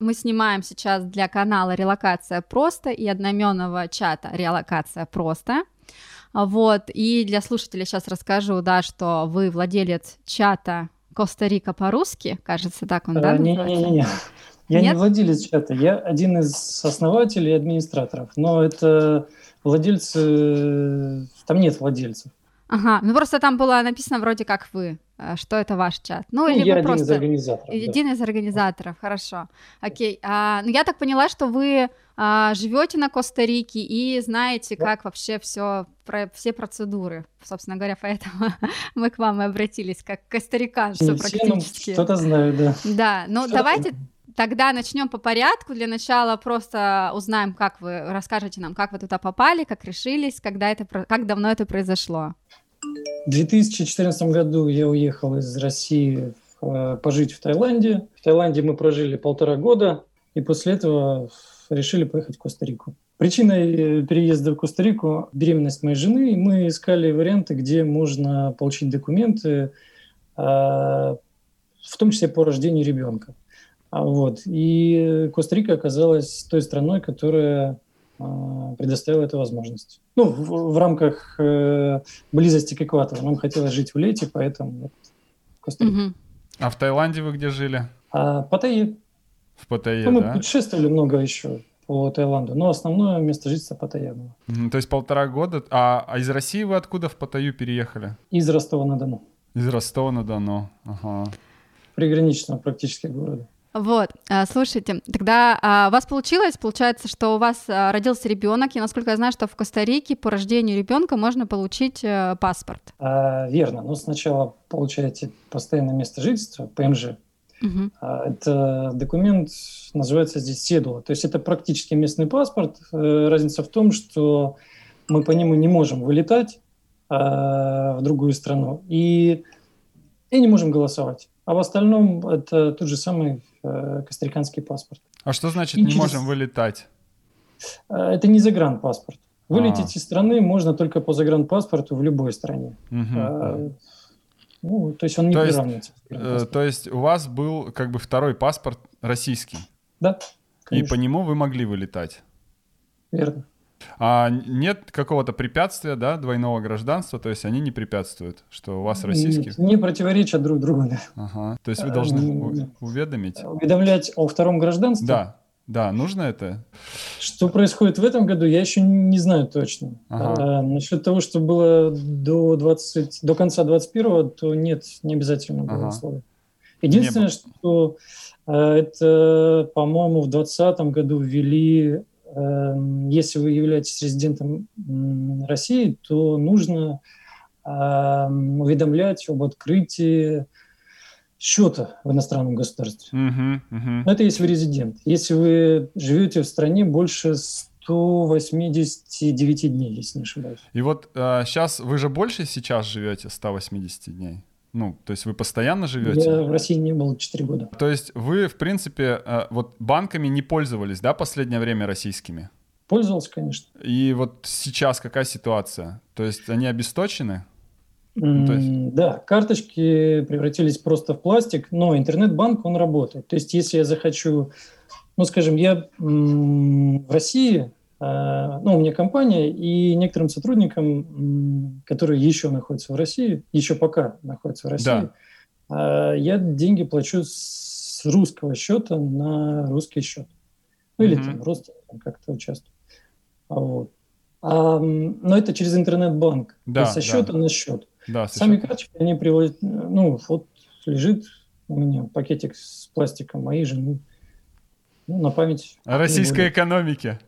Мы снимаем сейчас для канала «Релокация просто» и одноименного чата «Релокация просто». Вот, и для слушателей сейчас расскажу, да, что вы владелец чата Коста-Рика по-русски, кажется, так он, да, э, Не-не-не, я Нет? не владелец чата, я один из основателей и администраторов, но это владельцы, там нет владельцев. Ага, ну просто там было написано вроде как вы, э, что это ваш чат. Ну, ну или я вы один просто... из организаторов. Один да. из организаторов, хорошо. Окей. А, ну, я так поняла, что вы а, живете на Коста-Рике и знаете, да. как вообще все, про, все процедуры. Собственно говоря, поэтому мы к вам и обратились, как костариканцы практически. Что-то знаю, да. Да, ну давайте Тогда начнем по порядку. Для начала просто узнаем, как вы расскажете нам, как вы туда попали, как решились, когда это, как давно это произошло. В 2014 году я уехал из России э, пожить в Таиланде. В Таиланде мы прожили полтора года, и после этого решили поехать в Коста-Рику. Причиной э, переезда в Коста-Рику – беременность моей жены, мы искали варианты, где можно получить документы, э, в том числе по рождению ребенка. А вот. И Коста-Рика оказалась той страной, которая а, предоставила эту возможность. Ну, в, в рамках э, близости к экватору. Нам хотелось жить в лете, поэтому вот, Коста-Рика. Угу. А в Таиланде вы где жили? А, Паттайе. В Паттайе, ну, мы да? путешествовали много еще по Таиланду, но основное место жительства Паттайя было. Mm, то есть полтора года. А, а из России вы откуда в Паттайю переехали? Из Ростова-на-Дону. Из Ростова-на-Дону, ага. Приграничного практически города. Вот, а, слушайте, тогда а, у вас получилось, получается, что у вас а, родился ребенок, и насколько я знаю, что в Коста-Рике по рождению ребенка можно получить э, паспорт. А, верно, но сначала получаете постоянное место жительства, ПМЖ. Угу. Это документ, называется здесь седула, то есть это практически местный паспорт. Э, разница в том, что мы по нему не можем вылетать в другую страну и, и не можем голосовать. А в остальном это тот же самый э, костариканский паспорт. А что значит и не через... можем вылетать? Э, это не загранпаспорт. Вылететь А-а-а. из страны можно только по загранпаспорту в любой стране. Угу. А, ну, то есть он не то приравнивается. Есть, э, то есть у вас был как бы второй паспорт российский? Да. Конечно. И по нему вы могли вылетать? Верно. А нет какого-то препятствия, да, двойного гражданства, то есть они не препятствуют, что у вас российский? Не противоречат друг другу, да. Ага, то есть вы должны уведомить? Уведомлять о втором гражданстве? Да, да, нужно это? Что происходит в этом году, я еще не знаю точно. Ага. А, насчет того, что было до, 20, до конца 21-го, то нет, не обязательно было ага. условие. Единственное, что а, это, по-моему, в 2020 году ввели если вы являетесь резидентом России, то нужно эм, уведомлять об открытии счета в иностранном государстве. Uh-huh, uh-huh. Это если вы резидент. Если вы живете в стране больше 189 дней, если не ошибаюсь. И вот э, сейчас вы же больше сейчас живете 180 дней? Ну, то есть вы постоянно живете? Я в России не был 4 года. То есть вы, в принципе, э, вот банками не пользовались, да, последнее время российскими? Пользовался, конечно. И вот сейчас какая ситуация? То есть они обесточены? Ну, есть... Да, карточки превратились просто в пластик, но интернет-банк, он работает. То есть если я захочу, ну, скажем, я в России ну, у меня компания, и некоторым сотрудникам, которые еще находятся в России, еще пока находятся в России, да. Э, я деньги плачу с русского счета на русский счет. Ну, или mm-hmm. там родственникам как-то участвую. Вот. А, но это через интернет-банк. Да, со счета да. на счет. Да, Сами счета. карточки, они приводят, ну, вот лежит у меня пакетик с пластиком моей жены. Ну, на память. О российской экономике.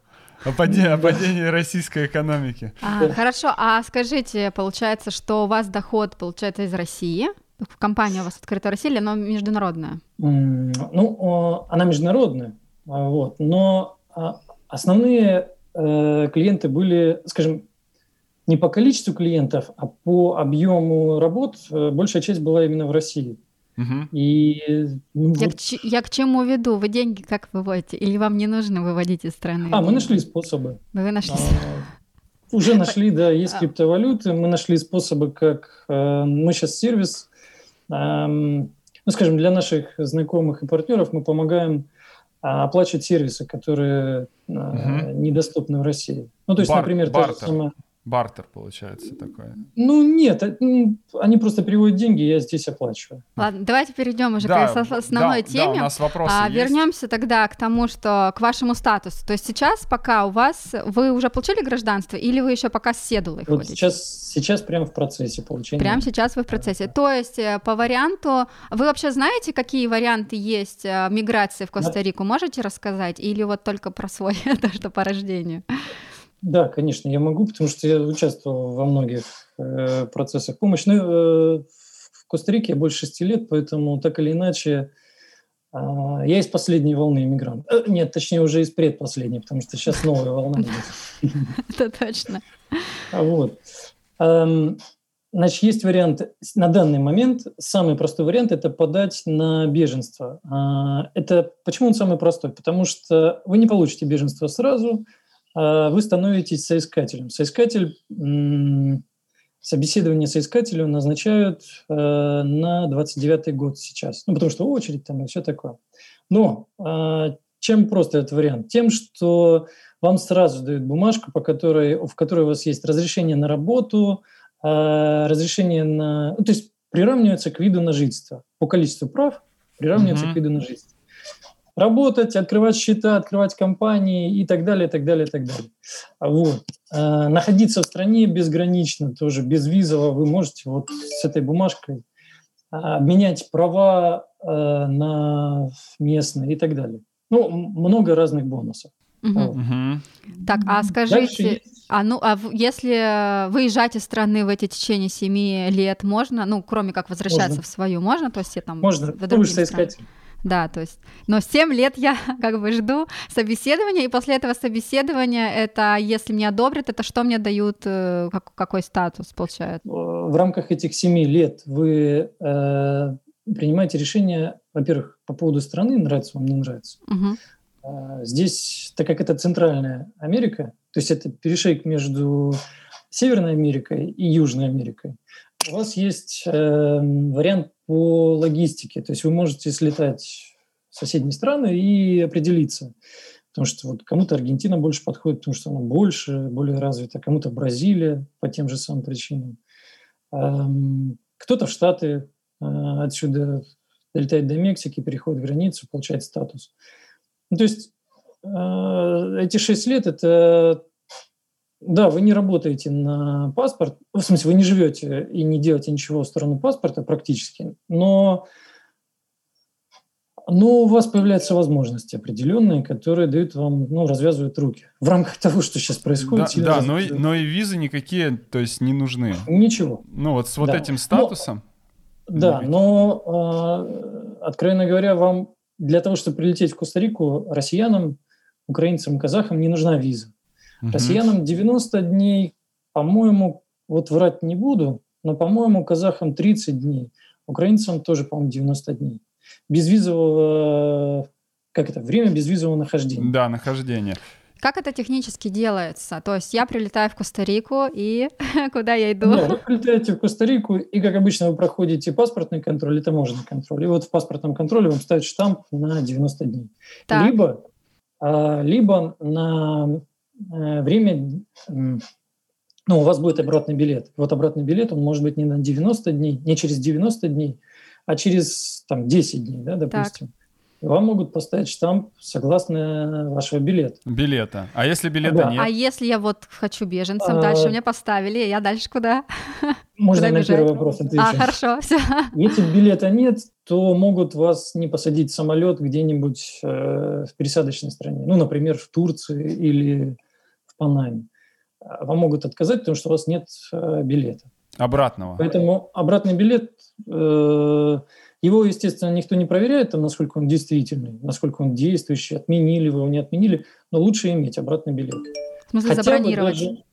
О, падении, о падении российской экономики. А, хорошо, а скажите, получается, что у вас доход получается из России? Компания у вас открыта в России, но международная? Ну, она международная, а, вот, но а, основные э, клиенты были, скажем, не по количеству клиентов, а по объему работ э, большая часть была именно в России. Угу. И, ну, я, вот... к, я к чему веду? Вы деньги как выводите? Или вам не нужно выводить из страны? А, деньги? мы нашли способы. Вы нашли а, Уже нашли, да, есть а. криптовалюты. Мы нашли способы, как... Э, мы сейчас сервис... Э, ну, скажем, для наших знакомых и партнеров мы помогаем а оплачивать сервисы, которые угу. недоступны в России. Ну, то есть, Бар- например, бартер. та же самая... Бартер получается такое. Ну нет, э, они просто переводят деньги, я здесь оплачиваю. Ладно, давайте перейдем уже да, к основной да, теме. Да, у нас вопросы а, есть. Вернемся тогда к тому, что к вашему статусу. То есть сейчас, пока у вас вы уже получили гражданство, или вы еще пока с седулой вот ходите? Сейчас, сейчас прямо в процессе получения. Прямо сейчас вы в процессе. Да. То есть э, по варианту, вы вообще знаете, какие варианты есть э, миграции в Коста-Рику? Можете рассказать, или вот только про свой, то что по рождению? Да, конечно, я могу, потому что я участвовал во многих э, процессах помощи. Но э, в Коста-Рике я больше шести лет, поэтому так или иначе э, я из последней волны иммигрант. Э, нет, точнее, уже из предпоследней, потому что сейчас новая волна. Это точно. Вот. Эм, значит, есть вариант, на данный момент самый простой вариант – это подать на беженство. А, это почему он самый простой? Потому что вы не получите беженство сразу – а, вы становитесь соискателем. Соискатель, собеседование соискателю назначают э, на 29 год сейчас. Ну, потому что очередь там и все такое. Но а, чем просто этот вариант? Тем, что вам сразу дают бумажку, по которой, в которой у вас есть разрешение на работу, а, разрешение на... Ну, то есть приравнивается к виду на жительство. По количеству прав приравнивается mm-hmm. к виду на жительство работать, открывать счета, открывать компании и так далее, и так далее, и так далее. Вот. А, находиться в стране безгранично, тоже безвизово вы можете вот с этой бумажкой а, обменять права а, на местные и так далее. Ну, много разных бонусов. Угу. Вот. Так, а скажите, а ну, а если выезжать из страны в эти течение семи лет можно, ну, кроме как возвращаться можно. в свою, можно, то есть там можно, в другие страны? Да, то есть, но 7 лет я как бы жду собеседования, и после этого собеседования это, если мне одобрят, это что мне дают, э, как, какой статус получает? В рамках этих 7 лет вы э, принимаете решение, во-первых, по поводу страны, нравится вам, не нравится. Угу. Э, здесь, так как это Центральная Америка, то есть это перешейк между Северной Америкой и Южной Америкой, у вас есть э, вариант по логистике. То есть вы можете слетать в соседние страны и определиться. Потому что вот кому-то Аргентина больше подходит, потому что она больше, более развита, кому-то Бразилия по тем же самым причинам. Эм, кто-то в Штаты э, отсюда долетает до Мексики, переходит границу, получает статус. Ну, то есть э, эти шесть лет – это да, вы не работаете на паспорт, в смысле, вы не живете и не делаете ничего в сторону паспорта практически, но, но у вас появляются возможности определенные, которые дают вам, ну, развязывают руки в рамках того, что сейчас происходит. Да, да но, и, но и визы никакие, то есть не нужны. Ничего. Ну вот с вот да. этим статусом. Но, да, но, э, откровенно говоря, вам для того, чтобы прилететь в Коста-Рику, россиянам, украинцам, казахам не нужна виза. Угу. Россиянам 90 дней, по-моему, вот врать не буду, но, по-моему, казахам 30 дней, украинцам тоже, по-моему, 90 дней. Безвизового, как это, время безвизового нахождения. Да, нахождение. Как это технически делается? То есть я прилетаю в Коста-Рику, и куда я иду? Да, вы прилетаете в Коста-Рику, и, как обычно, вы проходите паспортный контроль и таможенный контроль. И вот в паспортном контроле вам ставят штамп на 90 дней. Так. Либо, а, либо на время, ну, у вас будет обратный билет. Вот обратный билет, он может быть не на 90 дней, не через 90 дней, а через там, 10 дней, да, допустим. Так. Вам могут поставить штамп согласно вашего билета. Билета. А если билета да. нет? А если я вот хочу беженцем, а... дальше мне поставили, я дальше куда? Можно куда на бежать? первый вопрос отвечу. А, хорошо, все. Если билета нет, то могут вас не посадить в самолет где-нибудь э, в пересадочной стране. Ну, например, в Турции или Панаме, а, вам могут отказать, потому что у вас нет э, билета. Обратного. Поэтому обратный билет, э, его, естественно, никто не проверяет, насколько он действительный, насколько он действующий, отменили вы его, не отменили, но лучше иметь обратный билет. В смысле, хотя забронировать? Даже,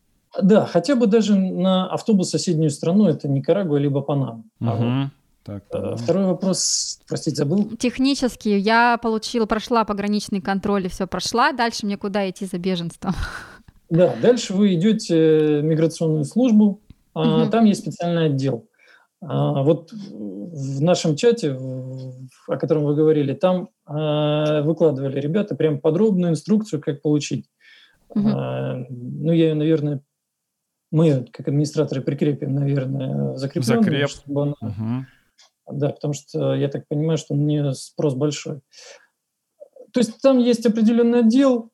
да, хотя бы даже на автобус в соседнюю страну, это Никарагуа либо Панама. Угу. А так, э, Второй вопрос, простите, забыл. Технически я получила, прошла пограничный контроль и все прошла. Дальше мне куда идти за беженством? Да, дальше вы идете в миграционную службу, угу. там есть специальный отдел. А, вот в нашем чате, о котором вы говорили, там а, выкладывали ребята прям подробную инструкцию, как получить. Угу. Ну, я ее, наверное, мы, как администраторы, прикрепим, наверное, закрепленную. Закреп. Чтобы она... угу. Да, потому что я так понимаю, что у нее спрос большой. То есть там есть определенный отдел,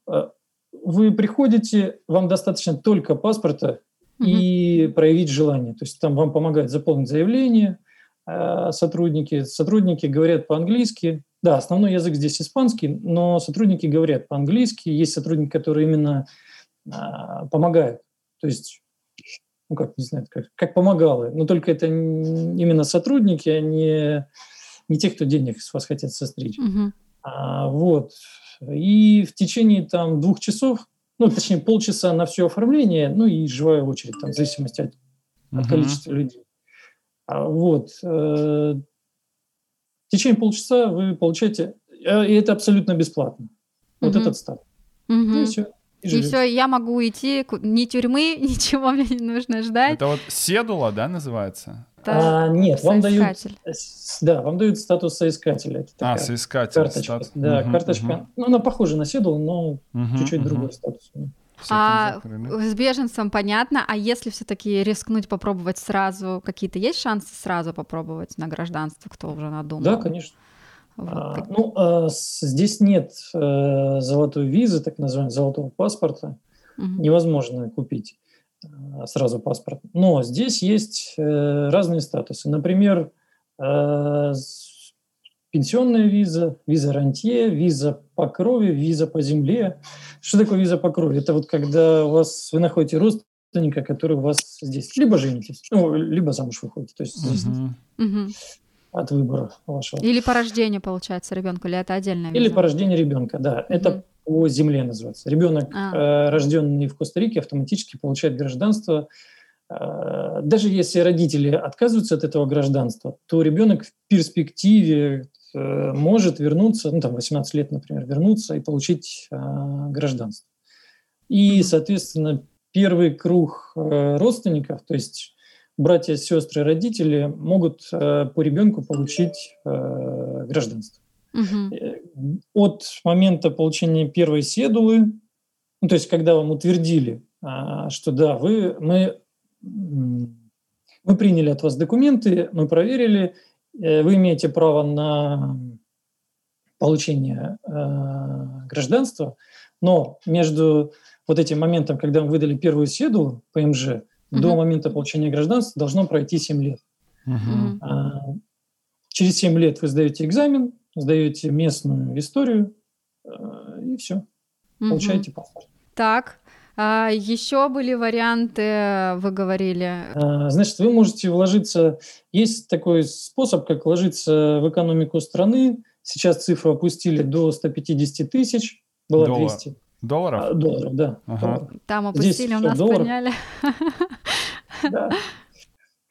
вы приходите, вам достаточно только паспорта угу. и проявить желание. То есть там вам помогают заполнить заявление э, сотрудники. Сотрудники говорят по-английски. Да, основной язык здесь испанский, но сотрудники говорят по-английски. Есть сотрудники, которые именно э, помогают. То есть, ну как, не знаю, как, как помогалы. Но только это именно сотрудники, а не, не те, кто денег с вас хотят состричь. Угу. А, вот. И в течение там двух часов, ну, точнее, полчаса на все оформление, ну и живая очередь, там, в зависимости от, uh-huh. от количества людей. А, вот. Э, в течение полчаса вы получаете, э, и это абсолютно бесплатно. Uh-huh. Вот этот стат. Uh-huh. И все. И, и все, я могу идти, ни тюрьмы, ничего мне не нужно ждать. Это вот седула, да, называется? А, нет, вам дают, да, вам дают статус соискателя. Это а, соискатель. Карточка, статус. да, угу, карточка. Угу. Ну, она похожа на седул, но угу, чуть-чуть угу. другой статус. А с беженцем понятно, а если все-таки рискнуть попробовать сразу, какие-то есть шансы сразу попробовать на гражданство, кто уже надумал? Да, конечно. Вот. А, ну, а, здесь нет а, золотой визы, так называемого золотого паспорта. Угу. Невозможно купить. Э, сразу паспорт. Но здесь есть э, разные статусы. Например, э, пенсионная виза, виза рантье, виза по крови, виза по земле. Что такое виза по крови? Это вот когда у вас, вы находите родственника, который у вас здесь. Либо женитесь, ну, либо замуж выходите. То есть здесь угу. от выбора вашего. Или по рождению, получается, ребенку, или это отдельная виза? Или по рождению ребенка, да. Угу. Это по земле называется. Ребенок, а. э, рожденный в Коста-Рике, автоматически получает гражданство. Э, даже если родители отказываются от этого гражданства, то ребенок в перспективе э, может вернуться, ну там 18 лет, например, вернуться и получить э, гражданство. И, соответственно, первый круг э, родственников, то есть братья, сестры, родители могут э, по ребенку получить э, гражданство. Угу. От момента получения первой седулы, ну, то есть когда вам утвердили, а, что да, вы, мы, мы приняли от вас документы, мы проверили, э, вы имеете право на получение э, гражданства, но между вот этим моментом, когда мы выдали первую седулу ПМЖ, угу. до момента получения гражданства должно пройти 7 лет. Угу. Через 7 лет вы сдаете экзамен, сдаете местную историю, э, и все. Получаете угу. паспорт. Так, а еще были варианты, вы говорили. А, значит, вы можете вложиться. Есть такой способ, как вложиться в экономику страны. Сейчас цифру опустили до 150 тысяч. Было Доллар. 200. Долларов? А, долларов, да. Ага. Там опустили, Здесь у нас долларов. подняли. Да.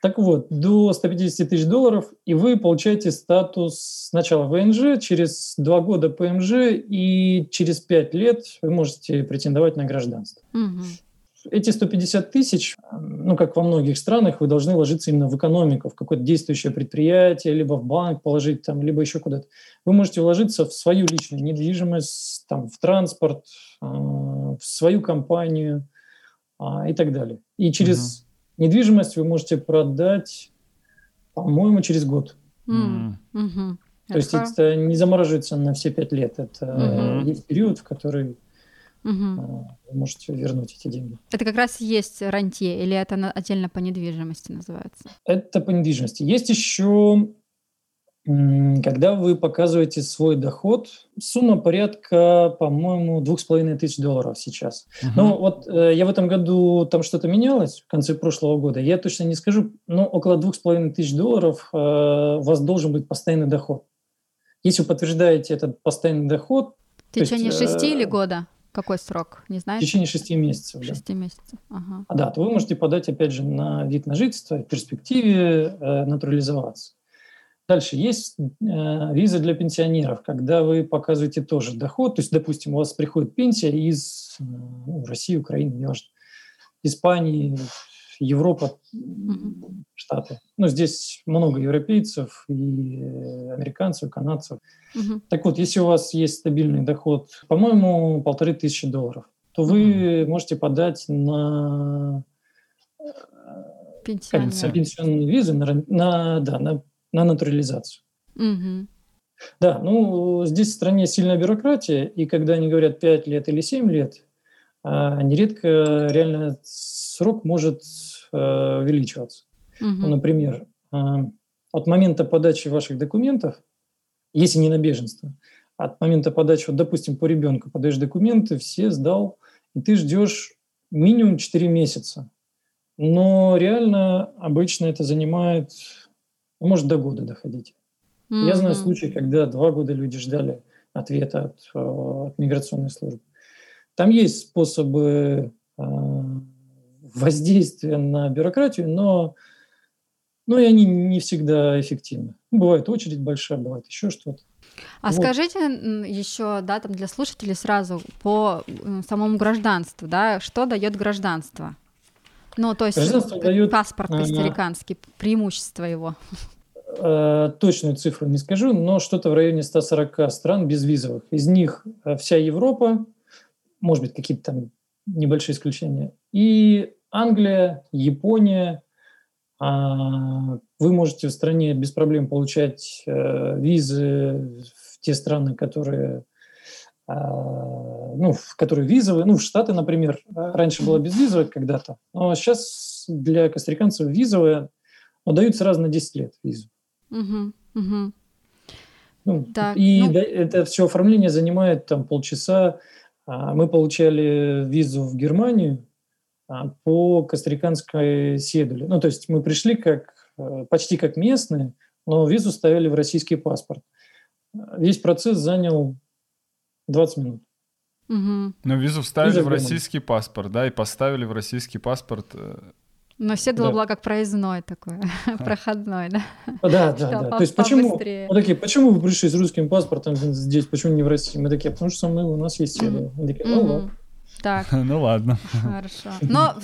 Так вот, до 150 тысяч долларов, и вы получаете статус сначала ВНЖ, через два года ПМЖ, и через пять лет вы можете претендовать на гражданство. Угу. Эти 150 тысяч, ну, как во многих странах, вы должны ложиться именно в экономику, в какое-то действующее предприятие, либо в банк положить, там, либо еще куда-то. Вы можете вложиться в свою личную недвижимость, там, в транспорт, а, в свою компанию а, и так далее. И через... Угу Недвижимость вы можете продать, по-моему, через год. Mm. hmm То есть это не замораживается на все пять лет. Это mm-hmm. есть период, в который mm-hmm. вы можете вернуть эти деньги. Это как раз есть рантье, или это отдельно по недвижимости называется? Это по недвижимости. Есть еще когда вы показываете свой доход, сумма порядка, по-моему, двух с половиной тысяч долларов сейчас. Uh-huh. Ну вот э, я в этом году, там что-то менялось в конце прошлого года, я точно не скажу, но около двух с половиной тысяч долларов э, у вас должен быть постоянный доход. Если вы подтверждаете этот постоянный доход... В течение есть, шести э, или года? Какой срок, не знаете? В течение шести месяцев. Шести да. месяцев, ага. А, да, то вы можете подать, опять же, на вид на жительство, в перспективе э, натурализоваться. Дальше есть э, виза для пенсионеров, когда вы показываете тоже доход, то есть, допустим, у вас приходит пенсия из э, ну, России, Украины, неважно, Испании, Европа, Штаты. Ну, здесь много европейцев и американцев, и канадцев. Угу. Так вот, если у вас есть стабильный доход, по-моему, полторы тысячи долларов, то вы можете подать на пенсионные, пенсионные визы на, на, да, на, на натурализацию. Угу. Да, ну здесь в стране сильная бюрократия, и когда они говорят 5 лет или 7 лет, а, нередко реально срок может а, увеличиваться. Угу. Ну, например, а, от момента подачи ваших документов, если не на беженство, от момента подачи, вот, допустим, по ребенку подаешь документы, все сдал, и ты ждешь минимум 4 месяца. Но реально обычно это занимает, ну, может, до года доходить. Mm-hmm. Я знаю случаи, когда два года люди ждали ответа от, э, от миграционной службы. Там есть способы э, воздействия на бюрократию, но, но и они не всегда эффективны. Бывает очередь большая, бывает еще что-то. А вот. скажите еще, да, там для слушателей сразу по самому гражданству, да, что дает гражданство? Ну, то есть дает, паспорт костариканский, а, преимущество его. А, точную цифру не скажу, но что-то в районе 140 стран безвизовых. Из них э, вся Европа, может быть, какие-то там небольшие исключения, и Англия, Япония. А, вы можете в стране без проблем получать э, визы в те страны, которые ну, в которые визовые, ну, в Штаты, например, раньше было безвизовое когда-то, но сейчас для костариканцев визовые, но даются раз на 10 лет визу. Угу, угу. Ну, так, и ну... это все оформление занимает там полчаса. А, мы получали визу в Германию а, по костариканской седуле. Ну, то есть мы пришли как э, почти как местные, но визу ставили в российский паспорт. Весь процесс занял 20 минут. Угу. Но визу вставили Виза в российский паспорт, да, и поставили в российский паспорт. Э, Но все да. была как проездной такой, проходной, да? Да, да, да. То есть почему, мы такие, почему вы пришли с русским паспортом здесь, почему не в России? Мы такие, потому что мы, у нас есть. Мы такие, ну ладно. Так. Ну ладно. Хорошо. Но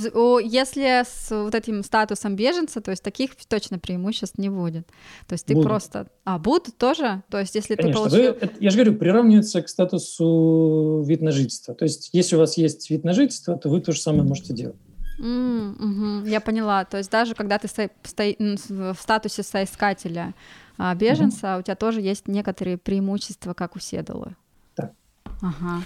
если с вот этим статусом беженца, то есть таких точно преимуществ не будет. То есть ты будут. просто... А, будут тоже? То есть если Конечно. ты получил... Вы, я же говорю, приравнивается к статусу вид на жительство. То есть если у вас есть вид на жительство, то вы то же самое можете делать. Mm, угу, я поняла. То есть даже когда ты в статусе соискателя а, беженца, mm у тебя тоже есть некоторые преимущества, как у седулы. Да. Ага.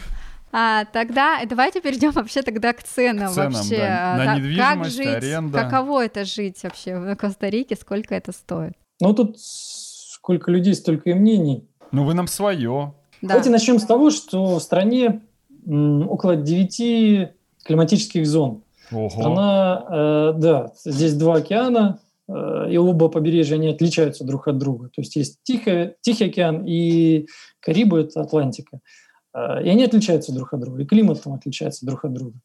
А, тогда давайте перейдем вообще тогда к ценам, к ценам вообще. Да. На да, недвижимость, как жить, аренда. Каково это жить вообще в Коста-Рике, сколько это стоит? Ну тут сколько людей, столько и мнений. Ну вы нам свое. Да. Давайте начнем с того, что в стране м, около 9 климатических зон. Ого. Страна, э, да, здесь два океана, э, и оба побережья они отличаются друг от друга. То есть есть Тихий, Тихий океан и Карибы, это Атлантика. И они отличаются друг от друга, и климат там отличается друг от друга.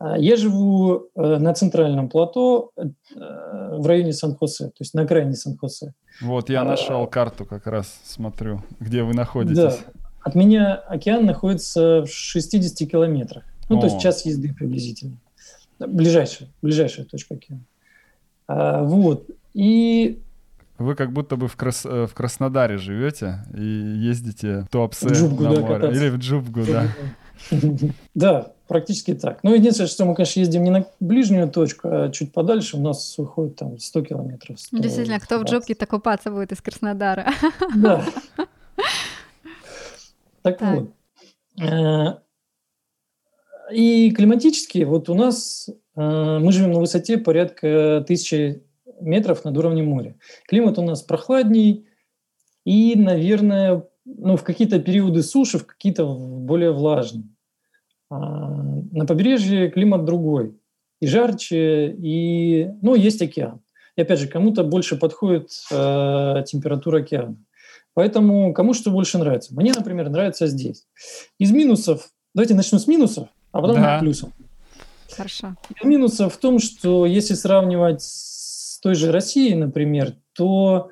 А, я живу э, на центральном плато э, в районе Сан-Хосе, то есть на окраине Сан-Хосе. Вот, я нашел карту как раз, смотрю, где вы находитесь. Да, от меня океан находится в 60 километрах. Ну, О. то есть час езды приблизительно. Ближайшая, ближайшая точка океана. А, вот. И вы как будто бы в, Крас... Э, в Краснодаре живете и ездите в Туапсе в Джубгу, на да, море. Кататься. Или в Джубгу, да. Да, практически так. Но единственное, что мы, конечно, ездим не на ближнюю точку, а чуть подальше. У нас выходит там 100 километров. 100, Действительно, кто в Джубке-то купаться будет из Краснодара? Да. Так вот. Э, и климатически, вот у нас э, мы живем на высоте порядка тысячи метров над уровнем моря. Климат у нас прохладней и, наверное, ну, в какие-то периоды суши, в какие-то более влажные. А на побережье климат другой. И жарче, и, ну, есть океан. И опять же, кому-то больше подходит э, температура океана. Поэтому кому что больше нравится. Мне, например, нравится здесь. Из минусов, давайте начну с минусов, а потом да. плюсов. Хорошо. Из минусов в том, что если сравнивать той же России, например, то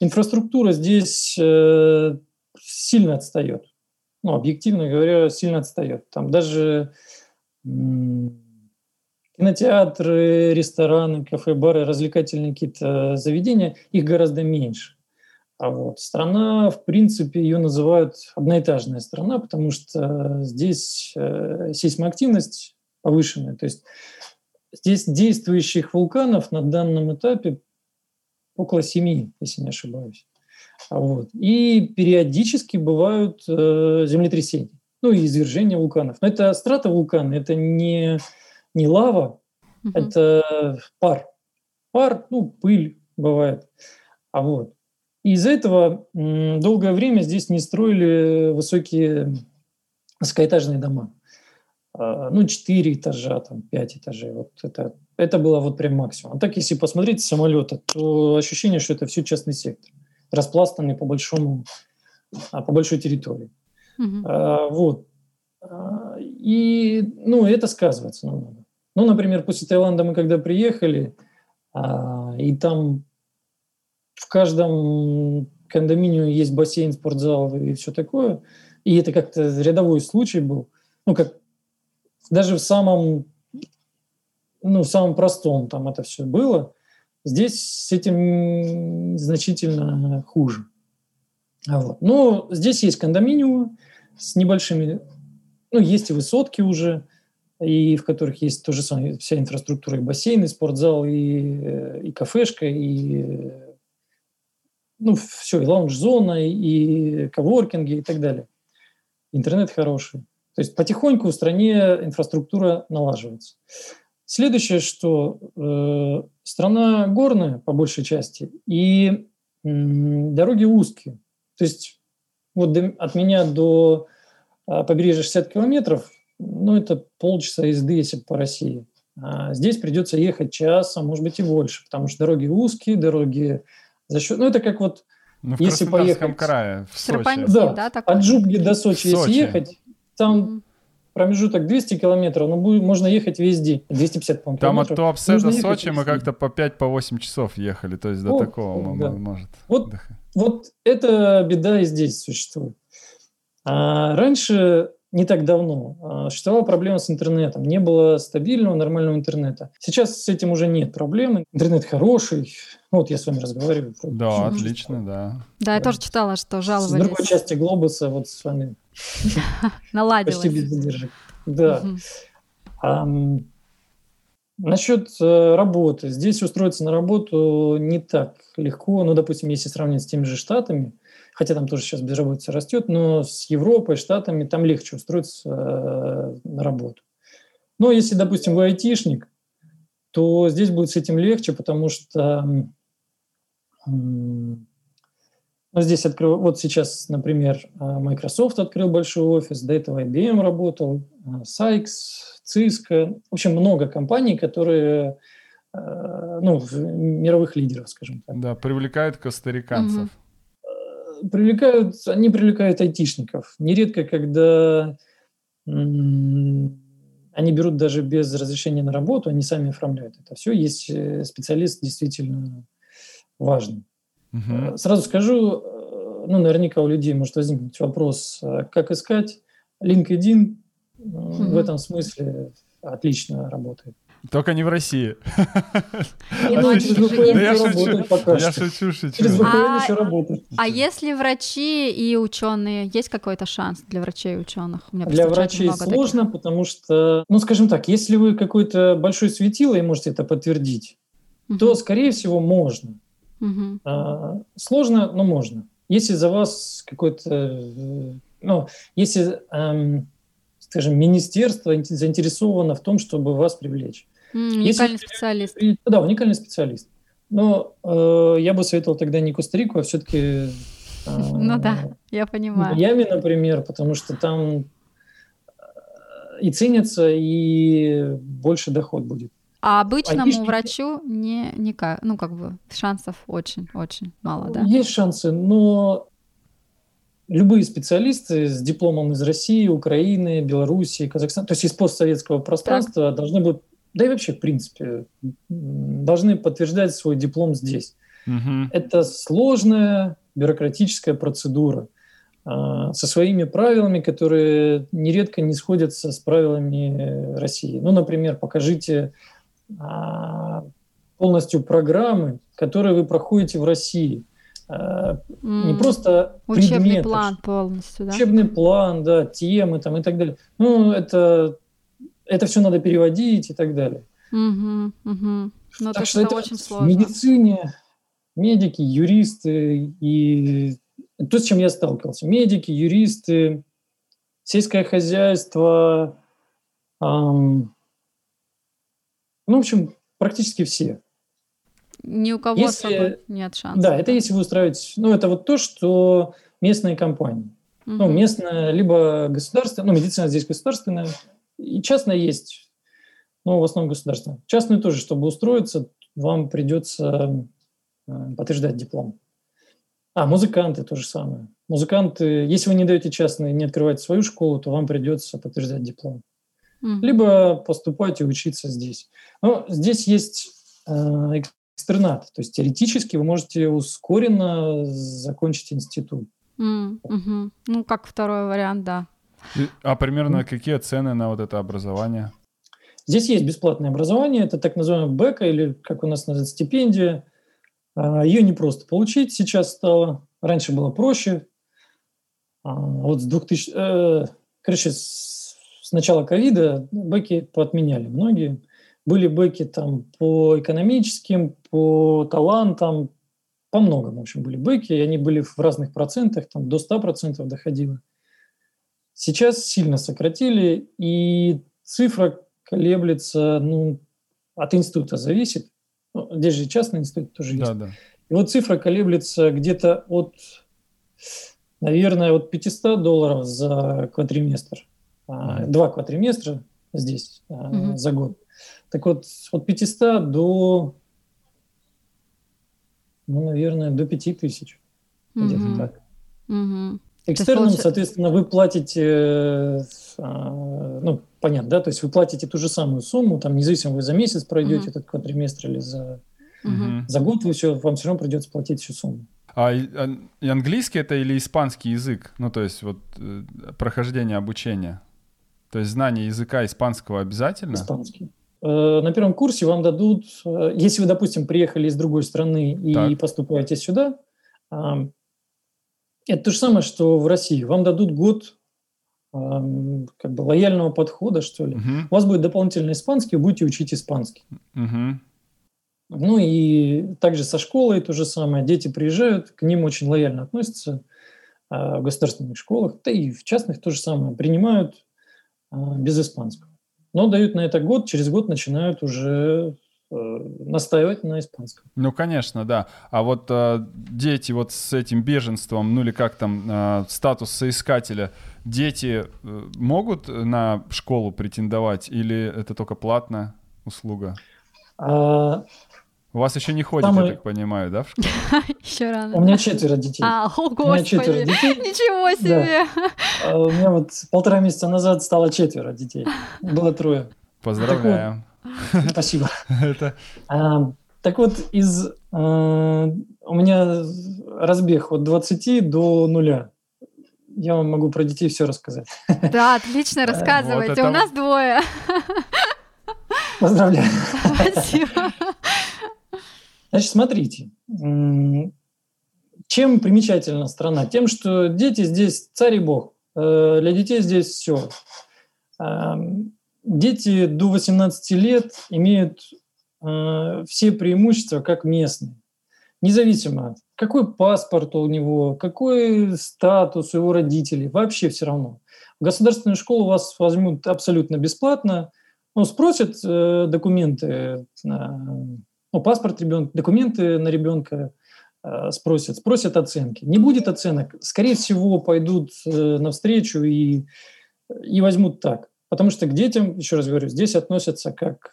инфраструктура здесь э, сильно отстает. Ну, объективно говоря, сильно отстает. Там даже кинотеатры, рестораны, кафе, бары, развлекательные какие-то заведения, их гораздо меньше. А вот страна, в принципе, ее называют одноэтажная страна, потому что здесь э, сейсмоактивность повышенная. То есть здесь действующих вулканов на данном этапе около семи, если не ошибаюсь. А вот. И периодически бывают э, землетрясения, ну и извержения вулканов. Но это страта вулкана, это не, не лава, угу. это пар. Пар, ну, пыль бывает. А вот. И из-за этого долгое время здесь не строили высокие высокоэтажные дома. А, ну, 4 этажа, там, 5 этажей. Вот это, это было вот прям максимум. А так, если посмотреть с самолета, то ощущение, что это все частный сектор, распластанный по большому, а, по большой территории. Угу. А, вот. А, и, ну, это сказывается намного. Ну, например, после Таиланда мы когда приехали, а, и там в каждом кондоминиуме есть бассейн, спортзал и все такое. И это как-то рядовой случай был. Ну, как даже в самом, ну, в самом простом там это все было. Здесь с этим значительно хуже. Вот. Но здесь есть кондоминиумы с небольшими, ну, есть и высотки уже, и в которых есть то же самое, вся инфраструктура, и бассейн, и спортзал, и, и кафешка, и ну, все, и лаунж-зона, и коворкинги, и так далее. Интернет хороший. То есть потихоньку в стране инфраструктура налаживается. Следующее, что э, страна горная по большей части, и э, дороги узкие. То есть вот до, от меня до э, побережья 60 километров, ну, это полчаса езды, если по России. А здесь придется ехать час, а может быть и больше, потому что дороги узкие, дороги за счет, ну это как вот ну, в если поехать крае, в Сочи. Да, да такой. от Джубги до Сочи, Сочи, если ехать, там mm-hmm. промежуток 200 километров, но будет, можно ехать везде. 250, по-моему, Там от Туапсе до Сочи мы как-то по 5-8 по часов ехали, то есть до вот, такого да. может. Вот, вот эта беда и здесь существует. А раньше не так давно а, существовала проблема с интернетом. Не было стабильного, нормального интернета. Сейчас с этим уже нет проблем. Интернет хороший. Ну, вот я с вами разговариваю. Да, отлично, да. Да, я тоже читала, что жаловались. С другой части глобуса вот с вами наладилось. Почти без задержек. Да. Насчет э, работы. Здесь устроиться на работу не так легко. Ну, допустим, если сравнить с теми же Штатами – хотя там тоже сейчас безработица растет, но с Европой, Штатами там легче устроиться э, на работу. Но если, допустим, вы айтишник, то здесь будет с этим легче, потому что ну, здесь открыл, вот сейчас, например, э, Microsoft открыл большой офис, до этого IBM работал, э, Sykes, Cisco, в общем, много компаний, которые ну, мировых лидеров, скажем так. Да, привлекают костариканцев. Угу привлекают, они привлекают айтишников. Нередко, когда они берут даже без разрешения на работу, они сами оформляют это все. Есть э, специалист действительно важный. Угу. Сразу скажу, э, ну, наверняка у людей может возникнуть вопрос, как искать. LinkedIn угу. в этом смысле отлично работает. Только не в России. Ну, я шучу, я шучу, шучу. А, а если врачи и ученые, есть какой-то шанс для врачей и ученых? Для врачей сложно, потому что, ну, скажем так, если вы какой-то большой светило и можете это подтвердить, то, скорее всего, можно. А, сложно, но можно. Если за вас какой-то, э, ну, если эм, скажем, министерство заинтересовано в том, чтобы вас привлечь. Mm, уникальный Если, специалист. Да, уникальный специалист. Но э, я бы советовал тогда не Коста-Рику, а все-таки... Э, ну да, я понимаю. Майами, например, потому что там э, и ценится, и больше доход будет. А обычному Айтишники... врачу не никак, ну как бы шансов очень-очень мало, да? Есть шансы, но любые специалисты с дипломом из России, Украины, Белоруссии, Казахстана, то есть из постсоветского пространства так. должны будут, да и вообще, в принципе, должны подтверждать свой диплом здесь. Угу. Это сложная бюрократическая процедура. а, со своими правилами, которые нередко не сходятся с правилами России. Ну, например, покажите полностью программы, которые вы проходите в России. Mm. Не просто учебный предметы, план полностью, да? Учебный план, да, темы там и так далее. Ну, это, это все надо переводить и так далее. Угу, угу. Ну, так что это очень сложно. В медицине медики, юристы и то, с чем я сталкивался. Медики, юристы, сельское хозяйство, эм, ну, в общем, практически все. Ни у кого если, нет шансов. Да, это если вы устраиваете... Ну, это вот то, что местные компании. Угу. Ну, местная, либо государственная, ну, медицина здесь государственная, и частная есть, но в основном государственная. Частную тоже, чтобы устроиться, вам придется э, подтверждать диплом. А, музыканты то же самое. Музыканты, если вы не даете частные, не открываете свою школу, то вам придется подтверждать диплом. Mm-hmm. Либо поступать и учиться здесь. Но здесь есть э, экстернат, то есть теоретически вы можете ускоренно закончить институт. Mm-hmm. Ну, как второй вариант, да. А примерно mm-hmm. какие цены на вот это образование? Здесь есть бесплатное образование, это так называемая бэка или, как у нас называется, стипендия – а, Ее не просто получить сейчас стало. Раньше было проще. А, вот с 2000... Э, короче, с начала ковида бэки поотменяли многие. Были бэки там по экономическим, по талантам, по многому, в общем, были бэки, и они были в разных процентах, там до 100% доходило. Сейчас сильно сократили, и цифра колеблется, ну, от института зависит, ну, здесь же частный институт тоже есть. Да, да. И вот цифра колеблется где-то от, наверное, от 500 долларов за квадриместр. Mm-hmm. Два квадриместра здесь mm-hmm. за год. Так вот, от 500 до, ну, наверное, до 5000. Mm-hmm. Где-то так. Экстерном, соответственно, вы платите, а, ну, понятно, да, то есть вы платите ту же самую сумму, там, независимо, вы за месяц пройдете угу. этот квадриместр или за, угу. за год, вы все, вам все равно придется платить всю сумму. А и английский это или испанский язык? Ну, то есть вот э, прохождение обучения. То есть знание языка испанского обязательно? Испанский. Э, на первом курсе вам дадут, э, если вы, допустим, приехали из другой страны и так. поступаете сюда, это то же самое, что в России. Вам дадут год как бы лояльного подхода, что ли. Uh-huh. У вас будет дополнительный испанский, вы будете учить испанский. Uh-huh. Ну и также со школой то же самое. Дети приезжают, к ним очень лояльно относятся а, в государственных школах, да и в частных то же самое. Принимают а, без испанского. Но дают на это год, через год начинают уже Э, настаивать на испанском. Ну, конечно, да. А вот э, дети вот с этим беженством, ну или как там, э, статус соискателя, дети э, могут на школу претендовать или это только платная услуга? А... У вас еще не ходит, Самый... я так понимаю, да, в школу? Еще рано. У меня четверо детей. А, о, господи. У меня четверо детей. Ничего себе. А у меня вот полтора месяца назад стало четверо детей. Было трое. Поздравляю. Спасибо. Это... А, так вот, из, а, у меня разбег от 20 до нуля. Я вам могу про детей все рассказать. Да, отлично, рассказывайте. Вот это... У нас двое. Поздравляю. Спасибо. Значит, смотрите. Чем примечательна страна? Тем, что дети здесь царь и бог. Э, для детей здесь все дети до 18 лет имеют э, все преимущества как местные. Независимо, какой паспорт у него, какой статус у его родителей, вообще все равно. В государственную школу вас возьмут абсолютно бесплатно, ну, спросят э, документы, на, ну, паспорт ребенка, документы на ребенка э, спросят, спросят оценки. Не будет оценок, скорее всего, пойдут э, навстречу и, и возьмут так. Потому что к детям, еще раз говорю, здесь относятся как,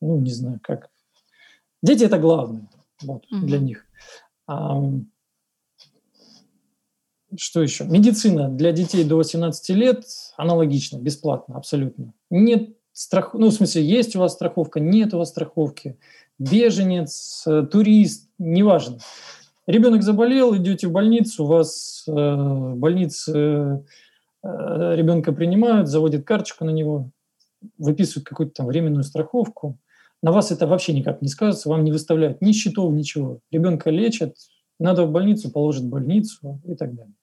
ну, не знаю, как... Дети – это главное вот, угу. для них. А, что еще? Медицина для детей до 18 лет аналогично, бесплатно, абсолютно. Нет страх... ну, в смысле, есть у вас страховка, нет у вас страховки, беженец, турист, неважно. Ребенок заболел, идете в больницу, у вас э, в больнице э, ребенка принимают, заводят карточку на него, выписывают какую-то там временную страховку. На вас это вообще никак не скажется, вам не выставляют ни счетов, ничего. Ребенка лечат, надо в больницу, положат в больницу и так далее.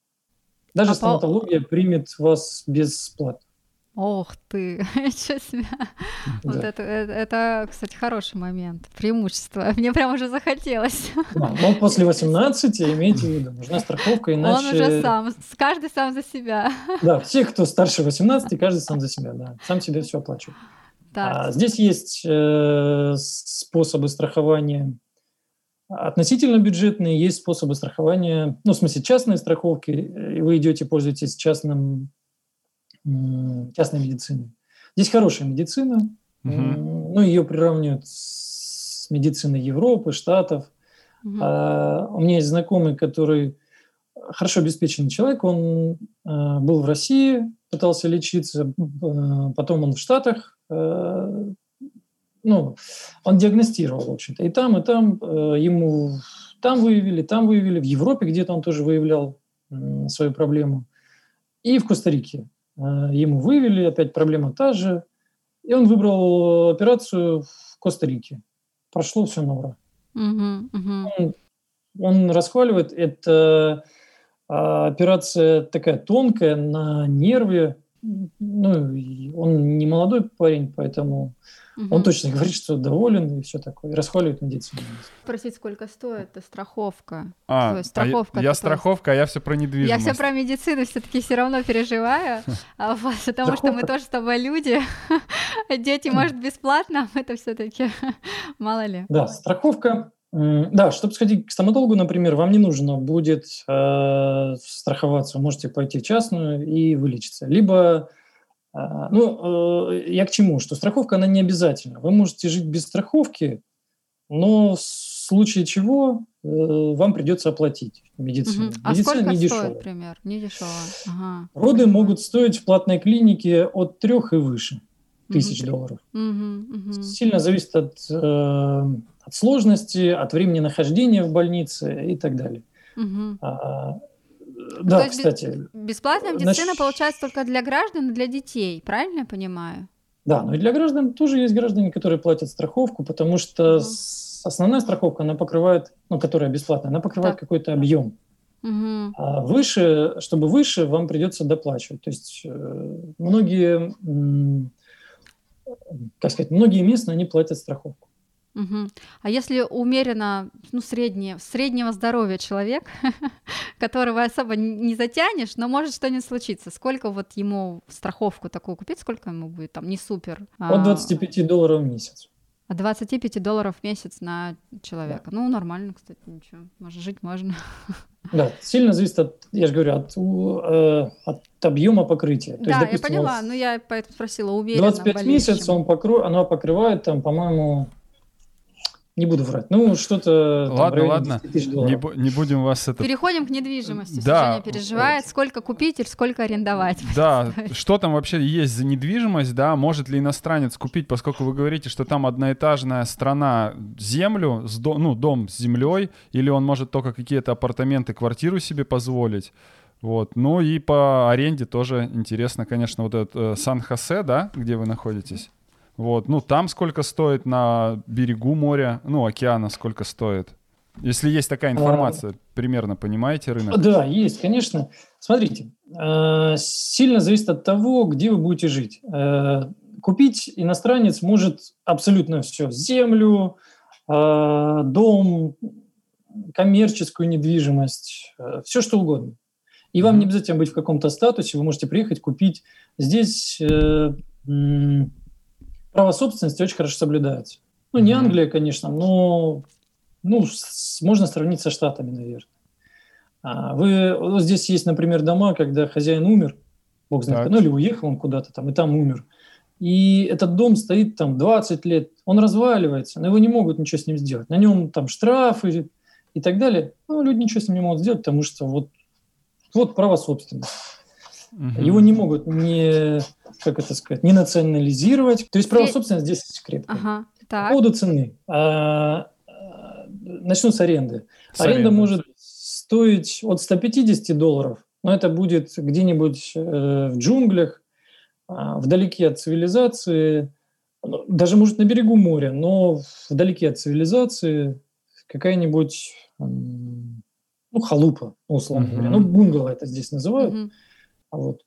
Даже а стоматология по... примет вас бесплатно. Ох ты, ничего себе. Да. Вот это, это, это, кстати, хороший момент, преимущество. Мне прям уже захотелось. Да, но после 18 имейте в виду, нужна страховка, иначе... Он уже сам, каждый сам за себя. Да, все, кто старше 18, каждый сам за себя, да, сам себе все оплачивает. А здесь есть э, способы страхования относительно бюджетные, есть способы страхования, ну, в смысле, частные страховки, и вы идете, пользуетесь частным частной медицины. Здесь хорошая медицина, угу. ну, ее приравнивают с медициной Европы, Штатов. Угу. А, у меня есть знакомый, который хорошо обеспеченный человек, он а, был в России, пытался лечиться, а, потом он в Штатах, а, ну, он диагностировал, в общем-то, и там, и там а, ему там выявили, там выявили, в Европе где-то он тоже выявлял а, свою проблему, и в Коста-Рике. Э, ему вывели, опять проблема та же. И он выбрал операцию в Коста-Рике. Прошло все на ура. Угу, угу. Он, он расхваливает, это а, операция такая тонкая, на нерве. Ну, он не молодой парень, поэтому Угу. Он точно говорит, что доволен и все такое, и расхваливает медицину. Спросить, сколько стоит страховка? А, есть, страховка а я, я страховка, а я все про недвижимость. Я все про медицину все-таки все равно переживаю, а потому что мы тоже с тобой люди. Дети, может, бесплатно, а это все-таки мало ли. Да, страховка да, чтобы сходить к стоматологу, например, вам не нужно будет э, страховаться, вы можете пойти в частную и вылечиться. Либо а, ну, э, я к чему? Что страховка, она не обязательна. Вы можете жить без страховки, но в случае чего э, вам придется оплатить медицину. Угу. А Медицина сколько не дешевая. стоит, например? Не дешево. Ага. Роды могут стоить в платной клинике от трех и выше тысяч угу. долларов. Угу. Сильно зависит от, э, от сложности, от времени нахождения в больнице и так далее. Угу. Да, То кстати. Бесплатная медицина Наш... получается только для граждан и для детей, правильно я понимаю? Да, но и для граждан тоже есть граждане, которые платят страховку, потому что угу. основная страховка, она покрывает, ну, которая бесплатная, она покрывает какой-то объем. Угу. А выше, чтобы выше, вам придется доплачивать. То есть э, многие, как сказать, многие местные, они платят страховку. Угу. А если умеренно, ну, среднее, среднего здоровья человек, которого особо не затянешь, но может что-нибудь случиться, сколько вот ему страховку такую купить, сколько ему будет там, не супер? От 25 а... долларов в месяц. От 25 долларов в месяц на человека. Да. Ну, нормально, кстати, ничего. Может, жить можно. Да, сильно зависит от, я же говорю, от, э, от объема покрытия. То да, есть, допустим, я поняла, но я поэтому спросила, уверенно 25 месяцев он покро... оно покрывает, там, по-моему, не буду врать. Ну, что-то... Ладно, ладно. Не, не будем вас это... Переходим к недвижимости. Да. Женя переживает, сколько купить или сколько арендовать. Да, что там вообще есть за недвижимость, да? Может ли иностранец купить, поскольку вы говорите, что там одноэтажная страна землю, с до, ну, дом с землей, или он может только какие-то апартаменты, квартиру себе позволить? Вот. Ну и по аренде тоже интересно, конечно, вот этот э, Сан-Хосе, да, где вы находитесь? Вот, ну там сколько стоит на берегу моря, ну океана сколько стоит. Если есть такая информация, а, примерно понимаете рынок? Да, есть, конечно. Смотрите, э, сильно зависит от того, где вы будете жить. Э, купить иностранец может абсолютно все: землю, э, дом, коммерческую недвижимость, все что угодно. И вам не обязательно быть в каком-то статусе, вы можете приехать купить здесь право собственности очень хорошо соблюдается. Ну, не Англия, конечно, но ну, с, можно сравнить со Штатами, наверное. А вы, вот здесь есть, например, дома, когда хозяин умер, бог знает, так. ну или уехал он куда-то там, и там умер. И этот дом стоит там 20 лет, он разваливается, но его не могут ничего с ним сделать. На нем там штрафы и так далее. Ну, люди ничего с ним не могут сделать, потому что вот, вот право собственности. Угу. Его не могут не, как это сказать, не национализировать. То есть право собственности здесь крепкое. Ага, так. По поводу цены. А, начну с аренды. С Аренда аренды. может стоить от 150 долларов, но это будет где-нибудь э, в джунглях, э, вдалеке от цивилизации, ну, даже, может, на берегу моря, но вдалеке от цивилизации какая-нибудь, ну, халупа, условно mm-hmm. говоря. Ну, бунгало это здесь называют. Mm-hmm. Вот.